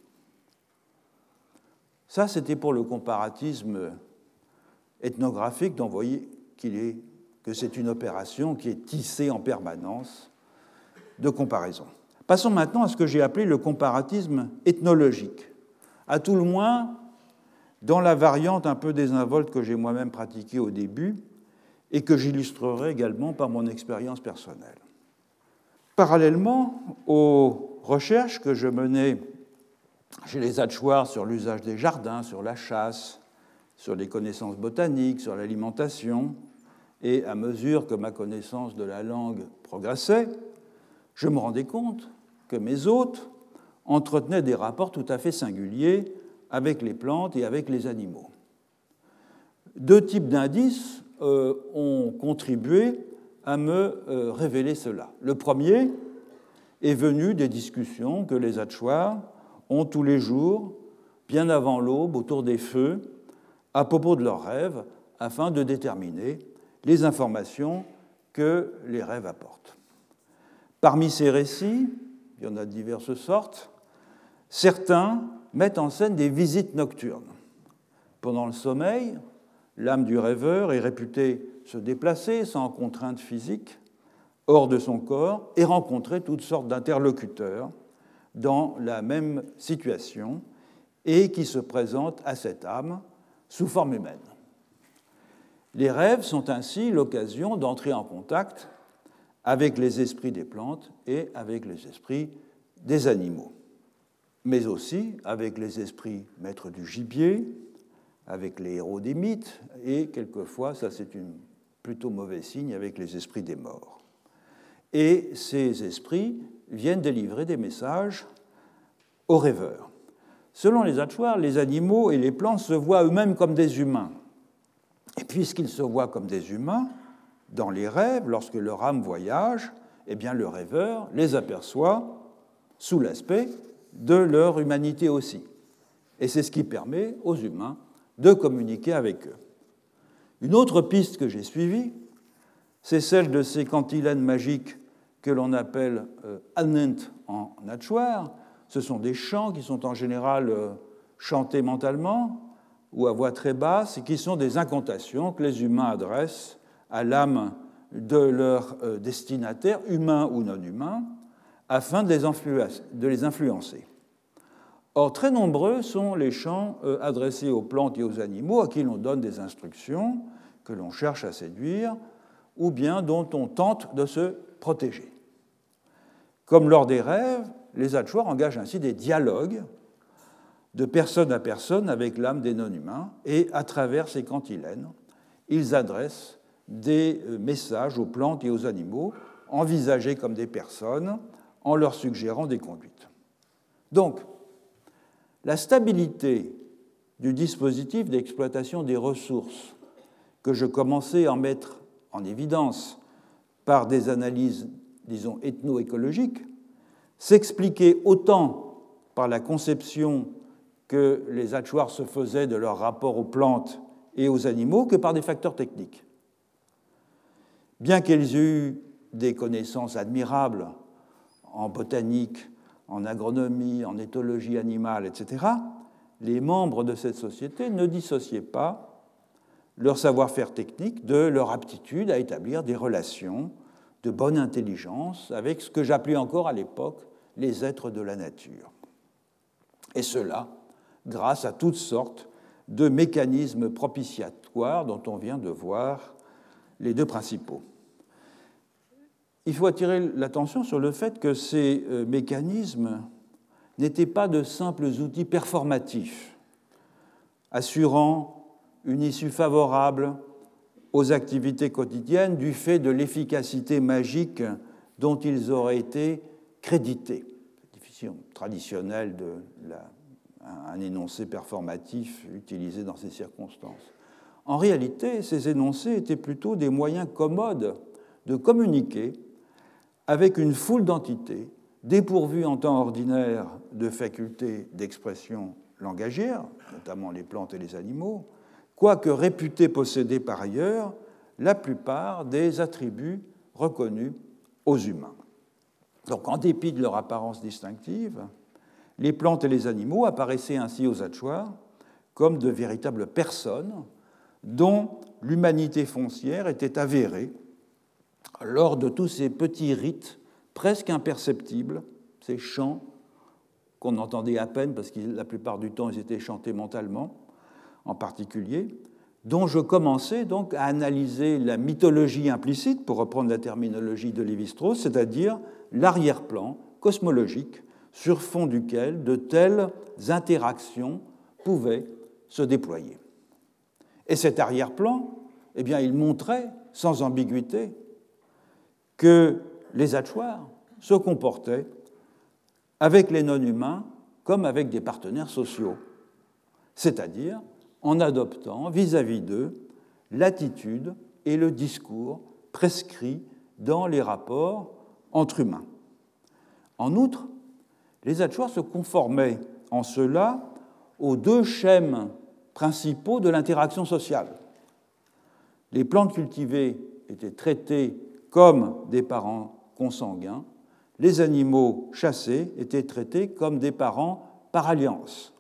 Ça, c'était pour le comparatisme ethnographique, voyez est, que c'est une opération qui est tissée en permanence de comparaison. Passons maintenant à ce que j'ai appelé le comparatisme ethnologique. À tout le moins, dans la variante un peu désinvolte que j'ai moi-même pratiquée au début et que j'illustrerai également par mon expérience personnelle. Parallèlement aux recherches que je menais chez les Hatchoirs sur l'usage des jardins, sur la chasse, sur les connaissances botaniques, sur l'alimentation, et à mesure que ma connaissance de la langue progressait, je me rendais compte que mes hôtes entretenaient des rapports tout à fait singuliers avec les plantes et avec les animaux. Deux types d'indices euh, ont contribué à me euh, révéler cela. Le premier est venu des discussions que les Hatchoirs ont tous les jours, bien avant l'aube, autour des feux, à propos de leurs rêves, afin de déterminer les informations que les rêves apportent. Parmi ces récits, il y en a de diverses sortes, certains mettent en scène des visites nocturnes. Pendant le sommeil, l'âme du rêveur est réputée se déplacer sans contrainte physique, hors de son corps, et rencontrer toutes sortes d'interlocuteurs dans la même situation et qui se présentent à cette âme sous forme humaine. Les rêves sont ainsi l'occasion d'entrer en contact avec les esprits des plantes et avec les esprits des animaux, mais aussi avec les esprits maîtres du gibier, avec les héros des mythes, et quelquefois, ça c'est un plutôt mauvais signe, avec les esprits des morts. Et ces esprits viennent délivrer des messages aux rêveurs. Selon les Hatchoirs, les animaux et les plantes se voient eux-mêmes comme des humains. Et puisqu'ils se voient comme des humains, dans les rêves, lorsque leur âme voyage, eh bien le rêveur les aperçoit sous l'aspect de leur humanité aussi. Et c'est ce qui permet aux humains de communiquer avec eux. Une autre piste que j'ai suivie, c'est celle de ces cantilènes magiques que l'on appelle euh, anent en nachoir. Ce sont des chants qui sont en général euh, chantés mentalement ou à voix très basse qui sont des incantations que les humains adressent à l'âme de leur euh, destinataire, humain ou non humain, afin de les influencer. Or, très nombreux sont les chants euh, adressés aux plantes et aux animaux à qui l'on donne des instructions, que l'on cherche à séduire, ou bien dont on tente de se protéger. Comme lors des rêves, les Hatchoirs engagent ainsi des dialogues de personne à personne avec l'âme des non-humains, et à travers ces cantilènes, ils adressent des euh, messages aux plantes et aux animaux, envisagés comme des personnes, en leur suggérant des conduites. Donc, la stabilité du dispositif d'exploitation des ressources que je commençais à mettre en évidence par des analyses, disons, ethno-écologiques, s'expliquait autant par la conception que les hachoirs se faisaient de leur rapport aux plantes et aux animaux que par des facteurs techniques. Bien qu'elles aient eu des connaissances admirables en botanique, en agronomie, en éthologie animale, etc., les membres de cette société ne dissociaient pas leur savoir-faire technique de leur aptitude à établir des relations de bonne intelligence avec ce que j'appelais encore à l'époque les êtres de la nature. Et cela grâce à toutes sortes de mécanismes propitiatoires dont on vient de voir les deux principaux. Il faut attirer l'attention sur le fait que ces euh, mécanismes n'étaient pas de simples outils performatifs, assurant une issue favorable aux activités quotidiennes du fait de l'efficacité magique dont ils auraient été crédités. Traditionnelle de la un énoncé performatif utilisé dans ces circonstances. En réalité, ces énoncés étaient plutôt des moyens commodes de communiquer avec une foule d'entités dépourvues en temps ordinaire de facultés d'expression langagière, notamment les plantes et les animaux, quoique réputés posséder par ailleurs la plupart des attributs reconnus aux humains. Donc, en dépit de leur apparence distinctive, les plantes et les animaux apparaissaient ainsi aux Hatchoirs comme de véritables personnes dont l'humanité foncière était avérée lors de tous ces petits rites presque imperceptibles, ces chants qu'on entendait à peine parce que la plupart du temps ils étaient chantés mentalement en particulier, dont je commençais donc à analyser la mythologie implicite, pour reprendre la terminologie de Lévi-Strauss, c'est-à-dire l'arrière-plan cosmologique sur fond duquel de telles interactions pouvaient se déployer. Et cet arrière-plan, eh bien, il montrait sans ambiguïté que les Hachoirs se comportaient avec les non-humains comme avec des partenaires sociaux, c'est-à-dire en adoptant vis-à-vis d'eux l'attitude et le discours prescrits dans les rapports entre humains. En outre, les Hachoirs se conformaient en cela aux deux schèmes principaux de l'interaction sociale. Les plantes cultivées étaient traitées comme des parents consanguins, les animaux chassés étaient traités comme des parents par alliance,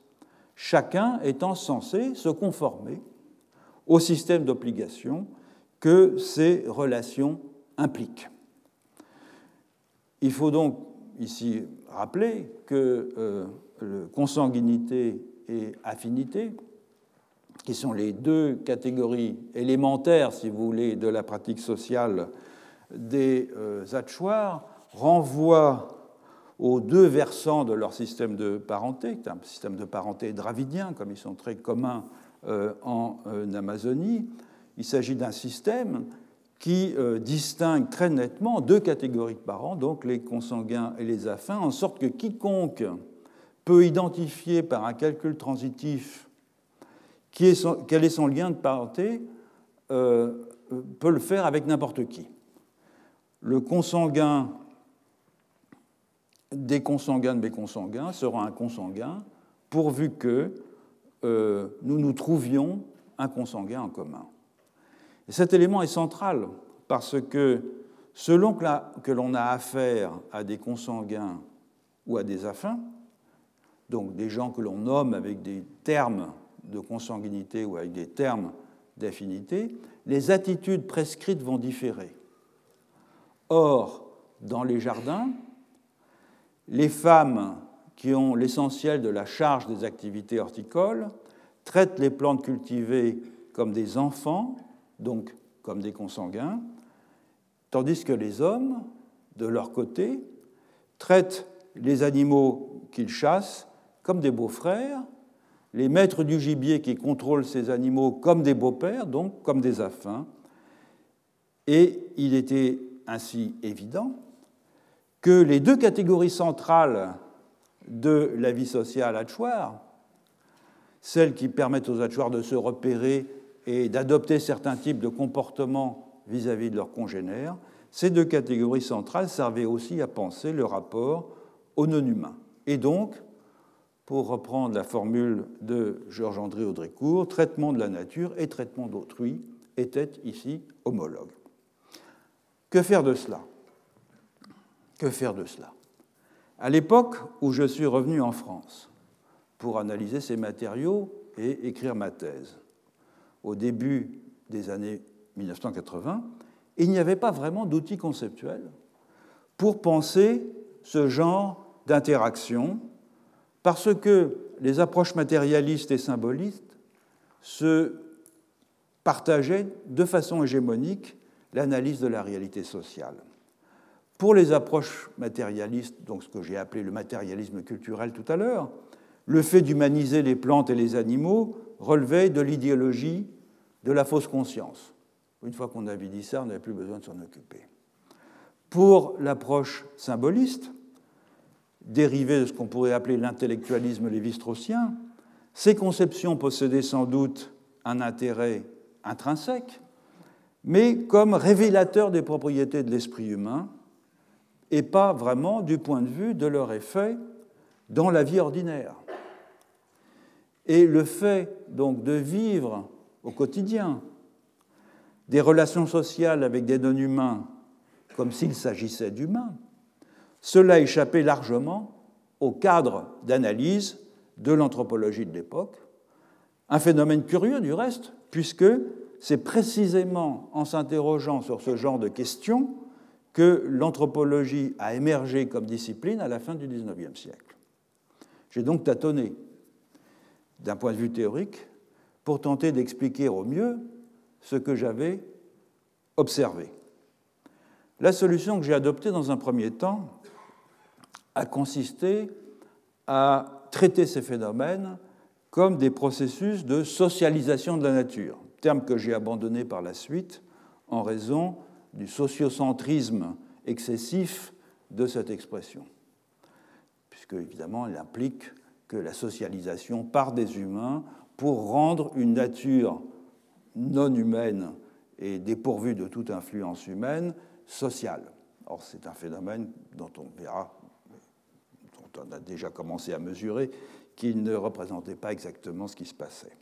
chacun étant censé se conformer au système d'obligation que ces relations impliquent. Il faut donc ici rappeler que euh, consanguinité et affinité, qui sont les deux catégories élémentaires, si vous voulez, de la pratique sociale des euh, renvoient aux deux versants de leur système de parenté, un système de parenté dravidien, comme ils sont très communs euh, en euh, Amazonie. Il s'agit d'un système qui euh, distingue très nettement deux catégories de parents, donc les consanguins et les affins, en sorte que quiconque peut identifier par un calcul transitif quel est son lien de parenté peut le faire avec n'importe qui. Le consanguin des consanguins de mes consanguins sera un consanguin pourvu que euh, nous nous trouvions un consanguin en commun. Et cet élément est central parce que selon que l'on a affaire à des consanguins ou à des affins, donc des gens que l'on nomme avec des termes de consanguinité ou avec des termes d'affinité, les attitudes prescrites vont différer. Or, dans les jardins, les femmes qui ont l'essentiel de la charge des activités horticoles traitent les plantes cultivées comme des enfants, donc comme des consanguins, tandis que les hommes, de leur côté, traitent les animaux qu'ils chassent comme des beaux-frères, les maîtres du gibier qui contrôlent ces animaux comme des beaux-pères, donc comme des affins. Et il était ainsi évident que les deux catégories centrales de la vie sociale hachoir, celles qui permettent aux hachoirs de se repérer et d'adopter certains types de comportements vis-à-vis de leurs congénères, ces deux catégories centrales servaient aussi à penser le rapport au non-humain. Et donc, pour reprendre la formule de Georges-André Audricourt, traitement de la nature et traitement d'autrui étaient ici homologues. Que faire de cela? Que faire de cela? À l'époque où je suis revenu en France pour analyser ces matériaux et écrire ma thèse, au début des années 1980, il n'y avait pas vraiment d'outils conceptuels pour penser ce genre d'interaction, parce que les approches matérialistes et symbolistes se partageaient de façon hégémonique l'analyse de la réalité sociale. Pour les approches matérialistes, donc ce que j'ai appelé le matérialisme culturel tout à l'heure, le fait d'humaniser les plantes et les animaux relevait de l'idéologie de la fausse conscience. Une fois qu'on avait dit ça, on n'avait plus besoin de s'en occuper. Pour l'approche symboliste, dérivé de ce qu'on pourrait appeler l'intellectualisme lévi-straussien, ces conceptions possédaient sans doute un intérêt intrinsèque, mais comme révélateurs des propriétés de l'esprit humain, et pas vraiment du point de vue de leur effet dans la vie ordinaire. Et le fait donc de vivre au quotidien des relations sociales avec des non-humains comme s'il s'agissait d'humains, cela échappait largement au cadre d'analyse de l'anthropologie de l'époque. Un phénomène curieux du reste, puisque c'est précisément en s'interrogeant sur ce genre de questions que l'anthropologie a émergé comme discipline à la fin du XIXe siècle. J'ai donc tâtonné d'un point de vue théorique pour tenter d'expliquer au mieux ce que j'avais observé. La solution que j'ai adoptée dans un premier temps a consisté à traiter ces phénomènes comme des processus de socialisation de la nature, terme que j'ai abandonné par la suite en raison du sociocentrisme excessif de cette expression, puisque évidemment elle implique que la socialisation part des humains pour rendre une nature non humaine et dépourvue de toute influence humaine sociale. Or, c'est un phénomène dont on verra, dont on a déjà commencé à mesurer, qu'il ne représentait pas exactement ce qui se passait.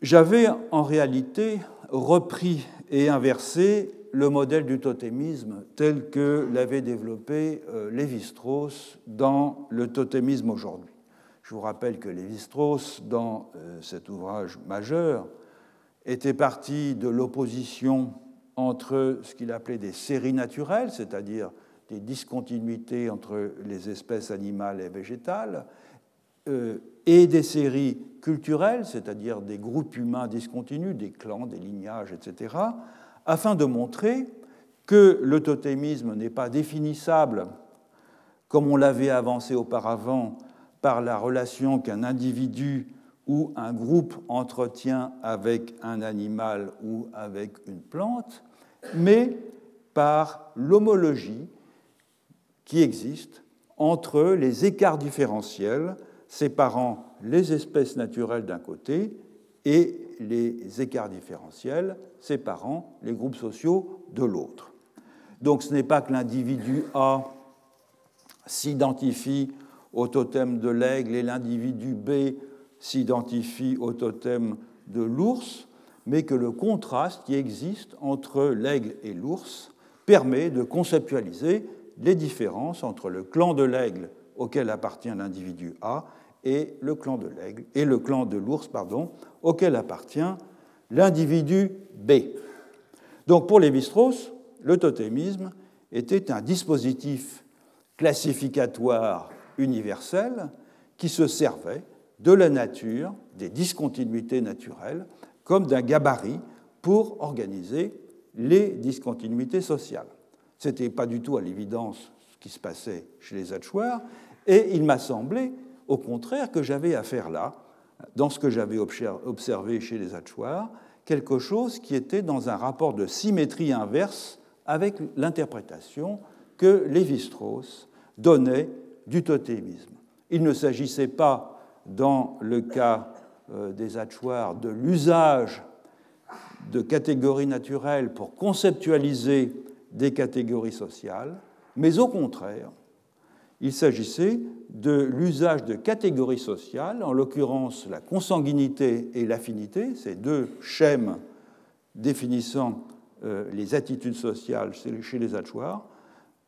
J'avais en réalité repris et inversé le modèle du totémisme tel que l'avait développé euh, Lévi-Strauss dans le totémisme aujourd'hui. Je vous rappelle que Lévi-Strauss, dans euh, cet ouvrage majeur, était parti de l'opposition entre ce qu'il appelait des séries naturelles, c'est-à-dire des discontinuités entre les espèces animales et végétales, euh, et des séries culturelles, c'est-à-dire des groupes humains discontinus, des clans, des lignages, etc., afin de montrer que le totémisme n'est pas définissable, comme on l'avait avancé auparavant, par la relation qu'un individu ou un groupe entretient avec un animal ou avec une plante, mais par l'homologie qui existe entre les écarts différentiels séparant les espèces naturelles d'un côté et les écarts différentiels séparant les groupes sociaux de l'autre. Donc ce n'est pas que l'individu A s'identifie au totem de l'aigle et l'individu B s'identifie au totem de l'ours, mais que le contraste qui existe entre l'aigle et l'ours permet de conceptualiser les différences entre le clan de l'aigle auquel appartient l'individu A et le clan de l'ours pardon, auquel appartient l'individu B. Donc pour Lévi-Strauss, le totémisme était un dispositif classificatoire universel qui se servait de la nature, des discontinuités naturelles, comme d'un gabarit pour organiser les discontinuités sociales. Ce n'était pas du tout à l'évidence ce qui se passait chez les Hatchoirs, et il m'a semblé, au contraire, que j'avais affaire là, dans ce que j'avais observé chez les Hatchoirs, quelque chose qui était dans un rapport de symétrie inverse avec l'interprétation que Lévi-Strauss donnait du totémisme. Il ne s'agissait pas, dans le cas euh, des hachoirs, de l'usage de catégories naturelles pour conceptualiser des catégories sociales, mais au contraire, il s'agissait de l'usage de catégories sociales, en l'occurrence la consanguinité et l'affinité, ces deux schèmes définissant euh, les attitudes sociales chez les hachoirs,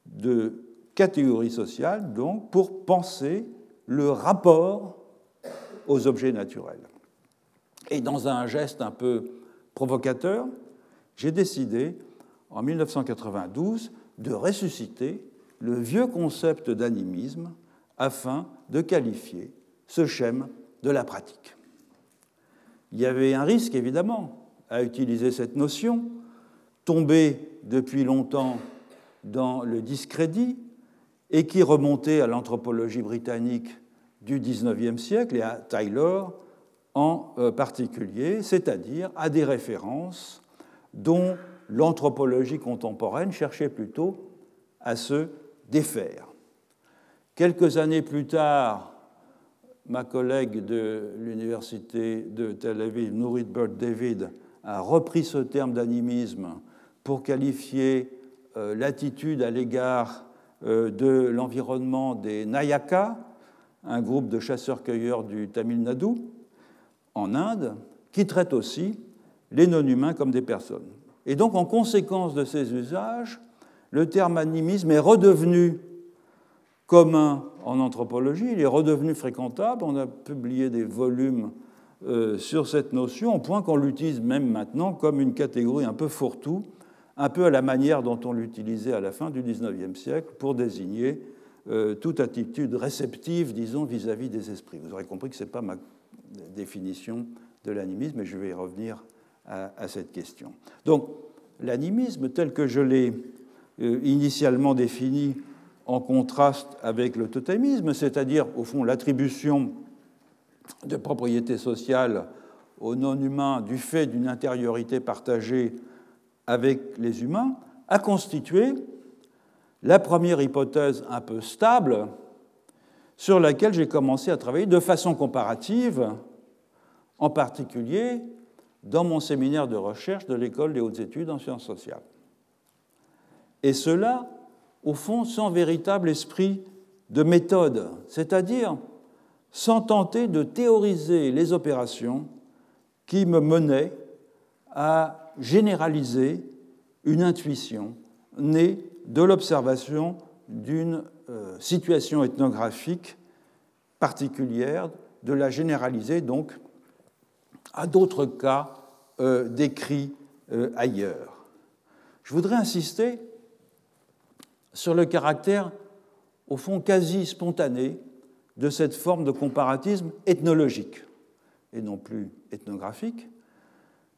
de catégorie sociale, donc, pour penser le rapport aux objets naturels. Et dans un geste un peu provocateur, j'ai décidé, en 1992, de ressusciter le vieux concept d'animisme afin de qualifier ce schème de la pratique. Il y avait un risque, évidemment, à utiliser cette notion, tombée depuis longtemps dans le discrédit, et qui remontait à l'anthropologie britannique du XIXe siècle et à Taylor en euh, particulier, c'est-à-dire à des références dont l'anthropologie contemporaine cherchait plutôt à se défaire. Quelques années plus tard, ma collègue de l'université de Tel Aviv, Nourit Bird David, a repris ce terme d'animisme pour qualifier euh, l'attitude à l'égard de l'environnement des Nayaka, un groupe de chasseurs-cueilleurs du Tamil Nadu, en Inde, qui traite aussi les non-humains comme des personnes. Et donc, en conséquence de ces usages, le terme animisme est redevenu commun en anthropologie, il est redevenu fréquentable, on a publié des volumes euh, sur cette notion, au point qu'on l'utilise même maintenant comme une catégorie un peu fourre-tout, un peu à la manière dont on l'utilisait à la fin du XIXe siècle pour désigner euh, toute attitude réceptive, disons, vis-à-vis des esprits. Vous aurez compris que ce n'est pas ma définition de l'animisme, et je vais y revenir à, cette question. Donc, l'animisme, tel que je l'ai euh, initialement défini en contraste avec le totémisme, c'est-à-dire, au fond, l'attribution de propriétés sociales aux non-humains du fait d'une intériorité partagée avec les humains, a constitué la première hypothèse un peu stable sur laquelle j'ai commencé à travailler de façon comparative, en particulier dans mon séminaire de recherche de l'École des hautes études en sciences sociales. Et cela, au fond, sans véritable esprit de méthode, c'est-à-dire sans tenter de théoriser les opérations qui me menaient à généraliser une intuition née de l'observation d'une euh, situation ethnographique particulière, de la généraliser donc à d'autres cas euh, décrits euh, ailleurs. Je voudrais insister sur le caractère, au fond, quasi spontané de cette forme de comparatisme ethnologique et non plus ethnographique,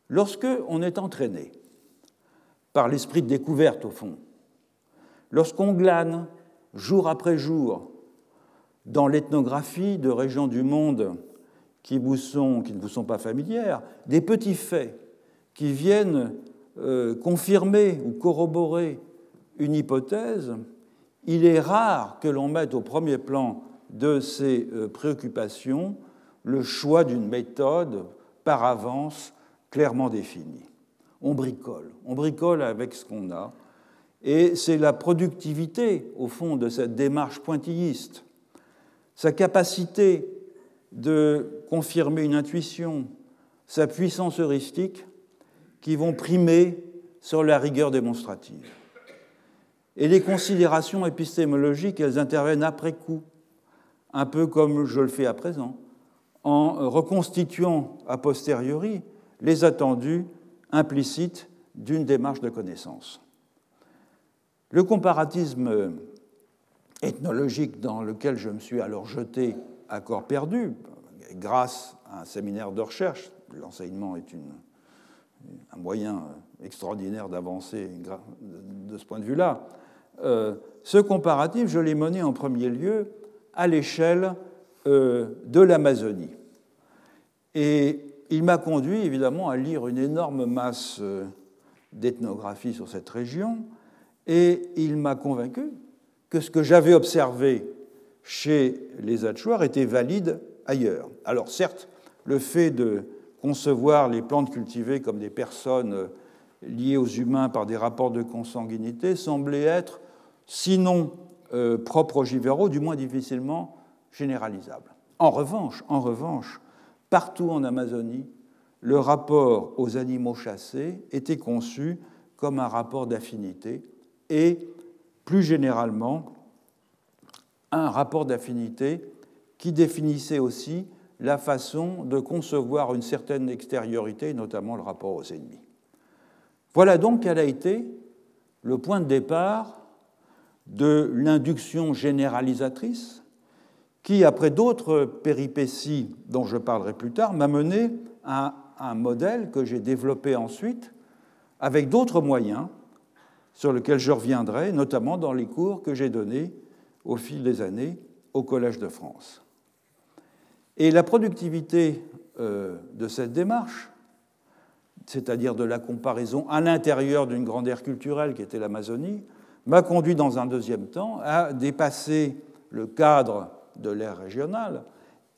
lorsque on est entraîné par l'esprit de découverte, au fond, lorsqu'on glane jour après jour dans l'ethnographie de régions du monde qui, vous sont, qui ne vous sont pas familières, des petits faits qui viennent euh, confirmer ou corroborer une hypothèse, il est rare que l'on mette au premier plan de ces euh, préoccupations le choix d'une méthode par avance clairement définie. On bricole, on bricole avec ce qu'on a, et c'est la productivité, au fond, de cette démarche pointilliste, sa capacité de confirmer une intuition, sa puissance heuristique, qui vont primer sur la rigueur démonstrative. Et les considérations épistémologiques, elles interviennent après coup, un peu comme je le fais à présent, en reconstituant a posteriori les attendus implicites d'une démarche de connaissance. Le comparatisme ethnologique dans lequel je me suis alors jeté à corps perdu, grâce à un séminaire de recherche, l'enseignement est un moyen extraordinaire d'avancer de ce point de vue-là, euh, ce comparatif, je l'ai mené en premier lieu à l'échelle euh, de l'Amazonie. Et il m'a conduit évidemment à lire une énorme masse euh, d'ethnographie sur cette région, et il m'a convaincu que ce que j'avais observé chez les Achuars était valide ailleurs. Alors certes, le fait de concevoir les plantes cultivées comme des personnes euh, liées aux humains par des rapports de consanguinité semblait être, sinon euh, propre aux Givero, du moins difficilement généralisable. En revanche, en revanche, partout en Amazonie, le rapport aux animaux chassés était conçu comme un rapport d'affinité et, plus généralement, un rapport d'affinité qui définissait aussi la façon de concevoir une certaine extériorité, notamment le rapport aux ennemis. Voilà donc quel a été le point de départ de l'induction généralisatrice qui, après d'autres péripéties dont je parlerai plus tard, m'a mené à un modèle que j'ai développé ensuite avec d'autres moyens sur lesquels je reviendrai, notamment dans les cours que j'ai donnés au fil des années au Collège de France. Et la productivité euh, de cette démarche, c'est-à-dire de la comparaison à l'intérieur d'une grande aire culturelle qui était l'Amazonie, m'a conduit dans un deuxième temps à dépasser le cadre de l'ère régionale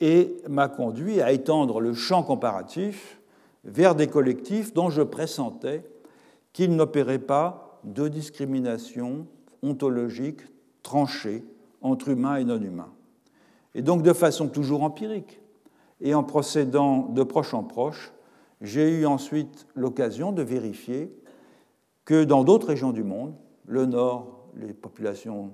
et m'a conduit à étendre le champ comparatif vers des collectifs dont je pressentais qu'ils n'opéraient pas de discrimination ontologique tranchée entre humains et non-humains. Et donc de façon toujours empirique, et en procédant de proche en proche, j'ai eu ensuite l'occasion de vérifier que dans d'autres régions du monde, le Nord, les populations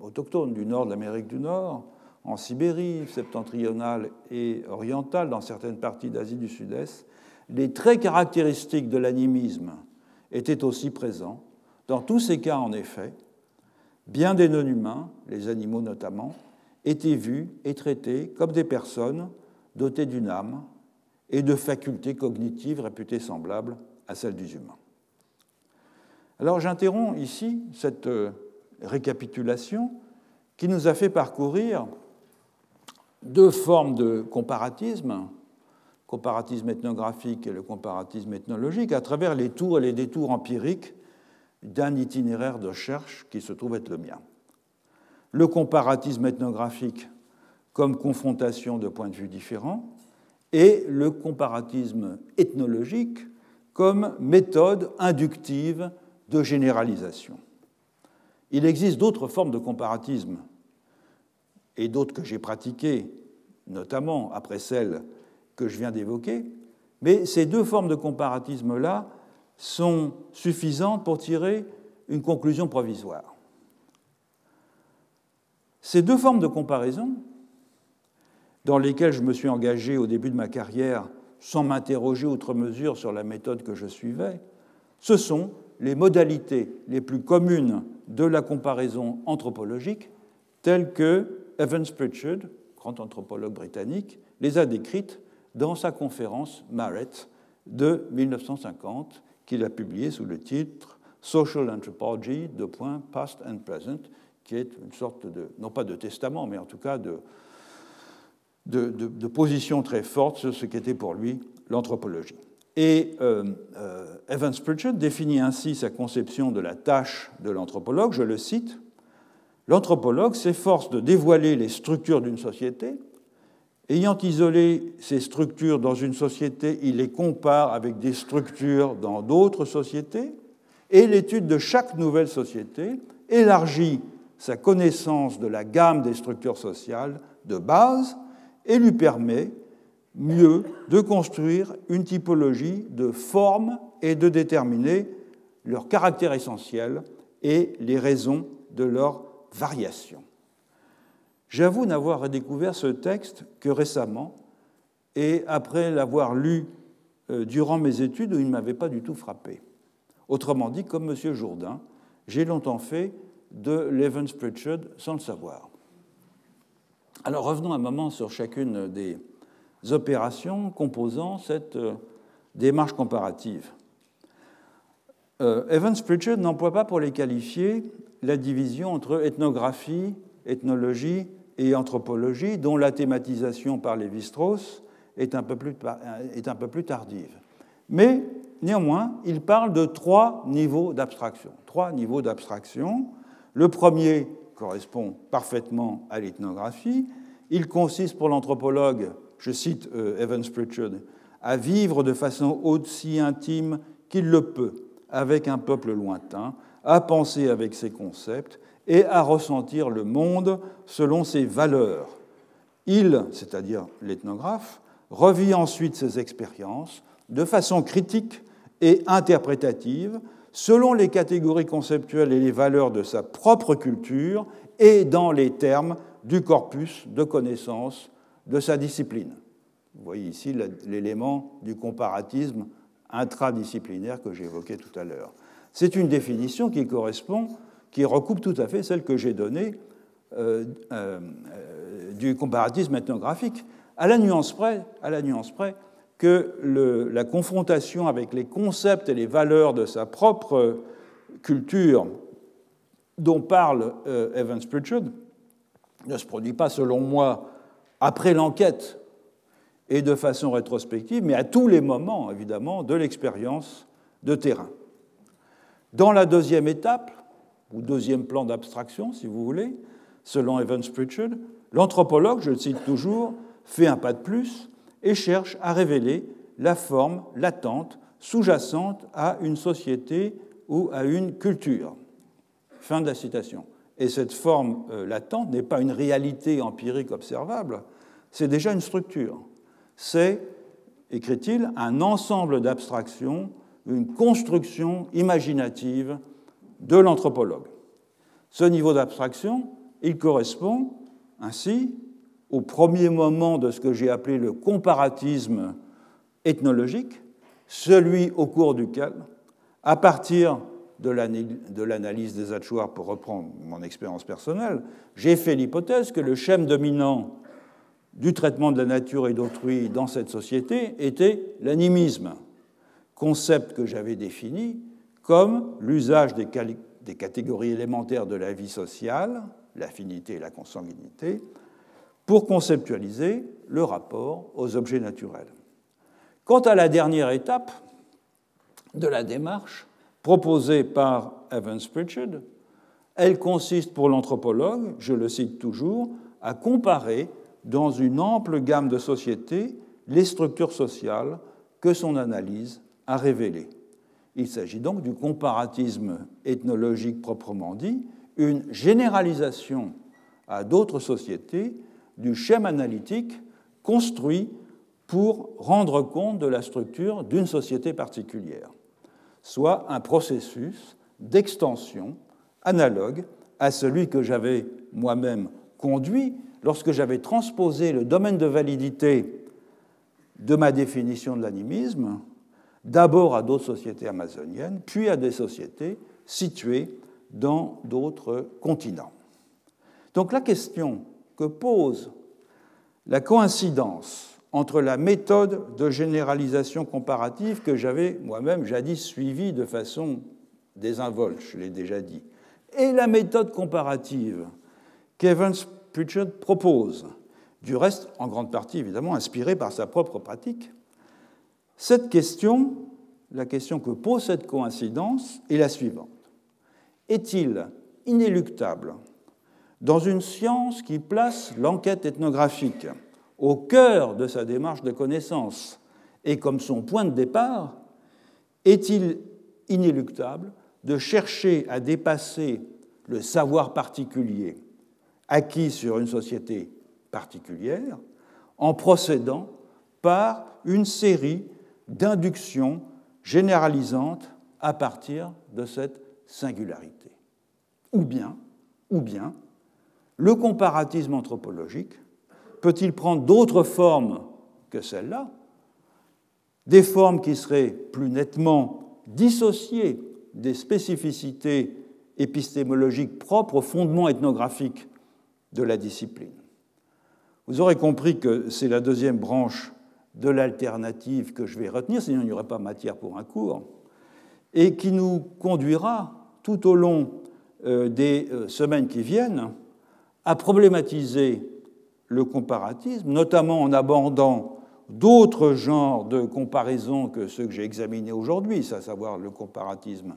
autochtones du Nord de l'Amérique du Nord, en Sibérie septentrionale et orientale, dans certaines parties d'Asie du Sud-Est, les traits caractéristiques de l'animisme étaient aussi présents. Dans tous ces cas, en effet, bien des non-humains, les animaux notamment, étaient vus et traités comme des personnes dotées d'une âme et de facultés cognitives réputées semblables à celles des humains. Alors j'interromps ici cette euh, récapitulation qui nous a fait parcourir deux formes de comparatisme, comparatisme ethnographique et le comparatisme ethnologique, à travers les tours et les détours empiriques d'un itinéraire de recherche qui se trouve être le mien. Le comparatisme ethnographique comme confrontation de points de vue différents et le comparatisme ethnologique comme méthode inductive de généralisation. Il existe d'autres formes de comparatisme et d'autres que j'ai pratiquées, notamment après celles que je viens d'évoquer, mais ces deux formes de comparatisme-là sont suffisantes pour tirer une conclusion provisoire. Ces deux formes de comparaison, dans lesquelles je me suis engagé au début de ma carrière sans m'interroger outre mesure sur la méthode que je suivais, ce sont les modalités les plus communes de la comparaison anthropologique telles que Evans Pritchard, grand anthropologue britannique, les a décrites dans sa conférence Maret de 1950, qu'il a publiée sous le titre Social Anthropology, de point Past and Present, qui est une sorte de, non pas de testament, mais en tout cas de position très forte sur ce qu'était pour lui l'anthropologie. Et euh, euh, Evans Pritchard définit ainsi sa conception de la tâche de l'anthropologue, je le cite, L'anthropologue s'efforce de dévoiler les structures d'une société. Ayant isolé ces structures dans une société, il les compare avec des structures dans d'autres sociétés, et l'étude de chaque nouvelle société élargit sa connaissance de la gamme des structures sociales de base et lui permet mieux de construire une typologie de formes et de déterminer leurs caractères essentiels et les raisons de leur variation. J'avoue n'avoir redécouvert ce texte que récemment et après l'avoir lu euh, durant mes études où il ne m'avait pas du tout frappé. Autrement dit, comme M. Jourdain, j'ai longtemps fait de l'Evans Pritchard sans le savoir. Alors revenons un moment sur chacune des opérations composant cette euh, démarche comparative. Euh, Evans Pritchard n'emploie pas pour les qualifier la division entre ethnographie, ethnologie et anthropologie, dont la thématisation par Lévi-Strauss est, un peu plus, est un peu plus tardive. Mais néanmoins, il parle de trois niveaux d'abstraction. Trois niveaux d'abstraction. Le premier correspond parfaitement à l'ethnographie. Il consiste pour l'anthropologue je cite euh, Evans Pritchard, à vivre de façon aussi intime qu'il le peut avec un peuple lointain, à penser avec ses concepts et à ressentir le monde selon ses valeurs. Il, c'est-à-dire l'ethnographe, revit ensuite ses expériences de façon critique et interprétative selon les catégories conceptuelles et les valeurs de sa propre culture et dans les termes du corpus de connaissances de sa discipline. Vous voyez ici l'élément du comparatisme intradisciplinaire que j'évoquais tout à l'heure. C'est une définition qui correspond, qui recoupe tout à fait celle que j'ai donnée euh, euh, du comparatisme ethnographique, à la nuance près, que la confrontation avec les concepts et les valeurs de sa propre culture dont parle euh, Evans Pritchard ne se produit pas, selon moi, après l'enquête et de façon rétrospective, mais à tous les moments, évidemment, de l'expérience de terrain. Dans la deuxième étape, ou deuxième plan d'abstraction, si vous voulez, selon Evans Pritchard, l'anthropologue, je le cite toujours, fait un pas de plus et cherche à révéler la forme latente sous-jacente à une société ou à une culture. Fin de la citation. Et cette forme euh, latente n'est pas une réalité empirique observable, c'est déjà une structure. C'est, écrit-il, un ensemble d'abstractions, une construction imaginative de l'anthropologue. Ce niveau d'abstraction, il correspond ainsi au premier moment de ce que j'ai appelé le comparatisme ethnologique, celui au cours duquel, à partir de l'analyse des hachoirs, pour reprendre mon expérience personnelle, j'ai fait l'hypothèse que le schème dominant du traitement de la nature et d'autrui dans cette société était l'animisme, concept que j'avais défini comme l'usage des, des, catégories élémentaires de la vie sociale, l'affinité et la consanguinité, pour conceptualiser le rapport aux objets naturels. Quant à la dernière étape de la démarche proposée par Evans Pritchard, elle consiste pour l'anthropologue, je le cite toujours, à comparer dans une ample gamme de sociétés les structures sociales que son analyse a révélées. Il s'agit donc du comparatisme ethnologique proprement dit, une généralisation à d'autres sociétés du schéma analytique construit pour rendre compte de la structure d'une société particulière, soit un processus d'extension analogue à celui que j'avais moi-même conduit lorsque j'avais transposé le domaine de validité de ma définition de l'animisme, d'abord à d'autres sociétés amazoniennes, puis à des sociétés situées dans d'autres continents. Donc la question que pose la coïncidence entre la méthode de généralisation comparative que j'avais moi-même jadis suivie de façon désinvolte, je l'ai déjà dit, et la méthode comparative qu'Evans Pritchard propose, du reste en grande partie évidemment inspirée par sa propre pratique, cette question, la question que pose cette coïncidence est la suivante. Est-il inéluctable dans une science qui place l'enquête ethnographique au cœur de sa démarche de connaissance et comme son point de départ, est-il inéluctable de chercher à dépasser le savoir particulier acquis sur une société particulière en procédant par une série d'inductions généralisantes à partir de cette singularité. Ou bien, ou bien, le comparatisme anthropologique peut-il prendre d'autres formes que celles-là, des formes qui seraient plus nettement dissociées des spécificités épistémologiques propres au fondement ethnographique de la discipline. Vous aurez compris que c'est la deuxième branche de l'alternative que je vais retenir, sinon il n'y aurait pas matière pour un cours, et qui nous conduira tout au long euh, des euh, semaines qui viennent à problématiser le comparatisme, notamment en abordant d'autres genres de comparaisons que ceux que j'ai examinés aujourd'hui, à savoir le comparatisme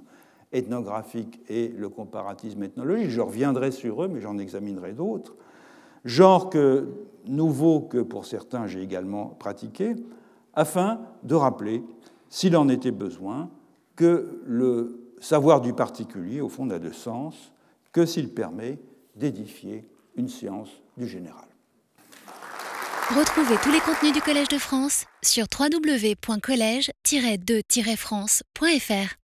ethnographique et le comparatisme ethnologique. Je reviendrai sur eux, mais j'en examinerai d'autres. Genre que, nouveau que pour certains j'ai également pratiqué, afin de rappeler, s'il en était besoin, que le savoir du particulier, au fond, n'a de sens que s'il permet d'édifier une science du général. Retrouvez tous les contenus du Collège de France sur www.colège-2-france.fr.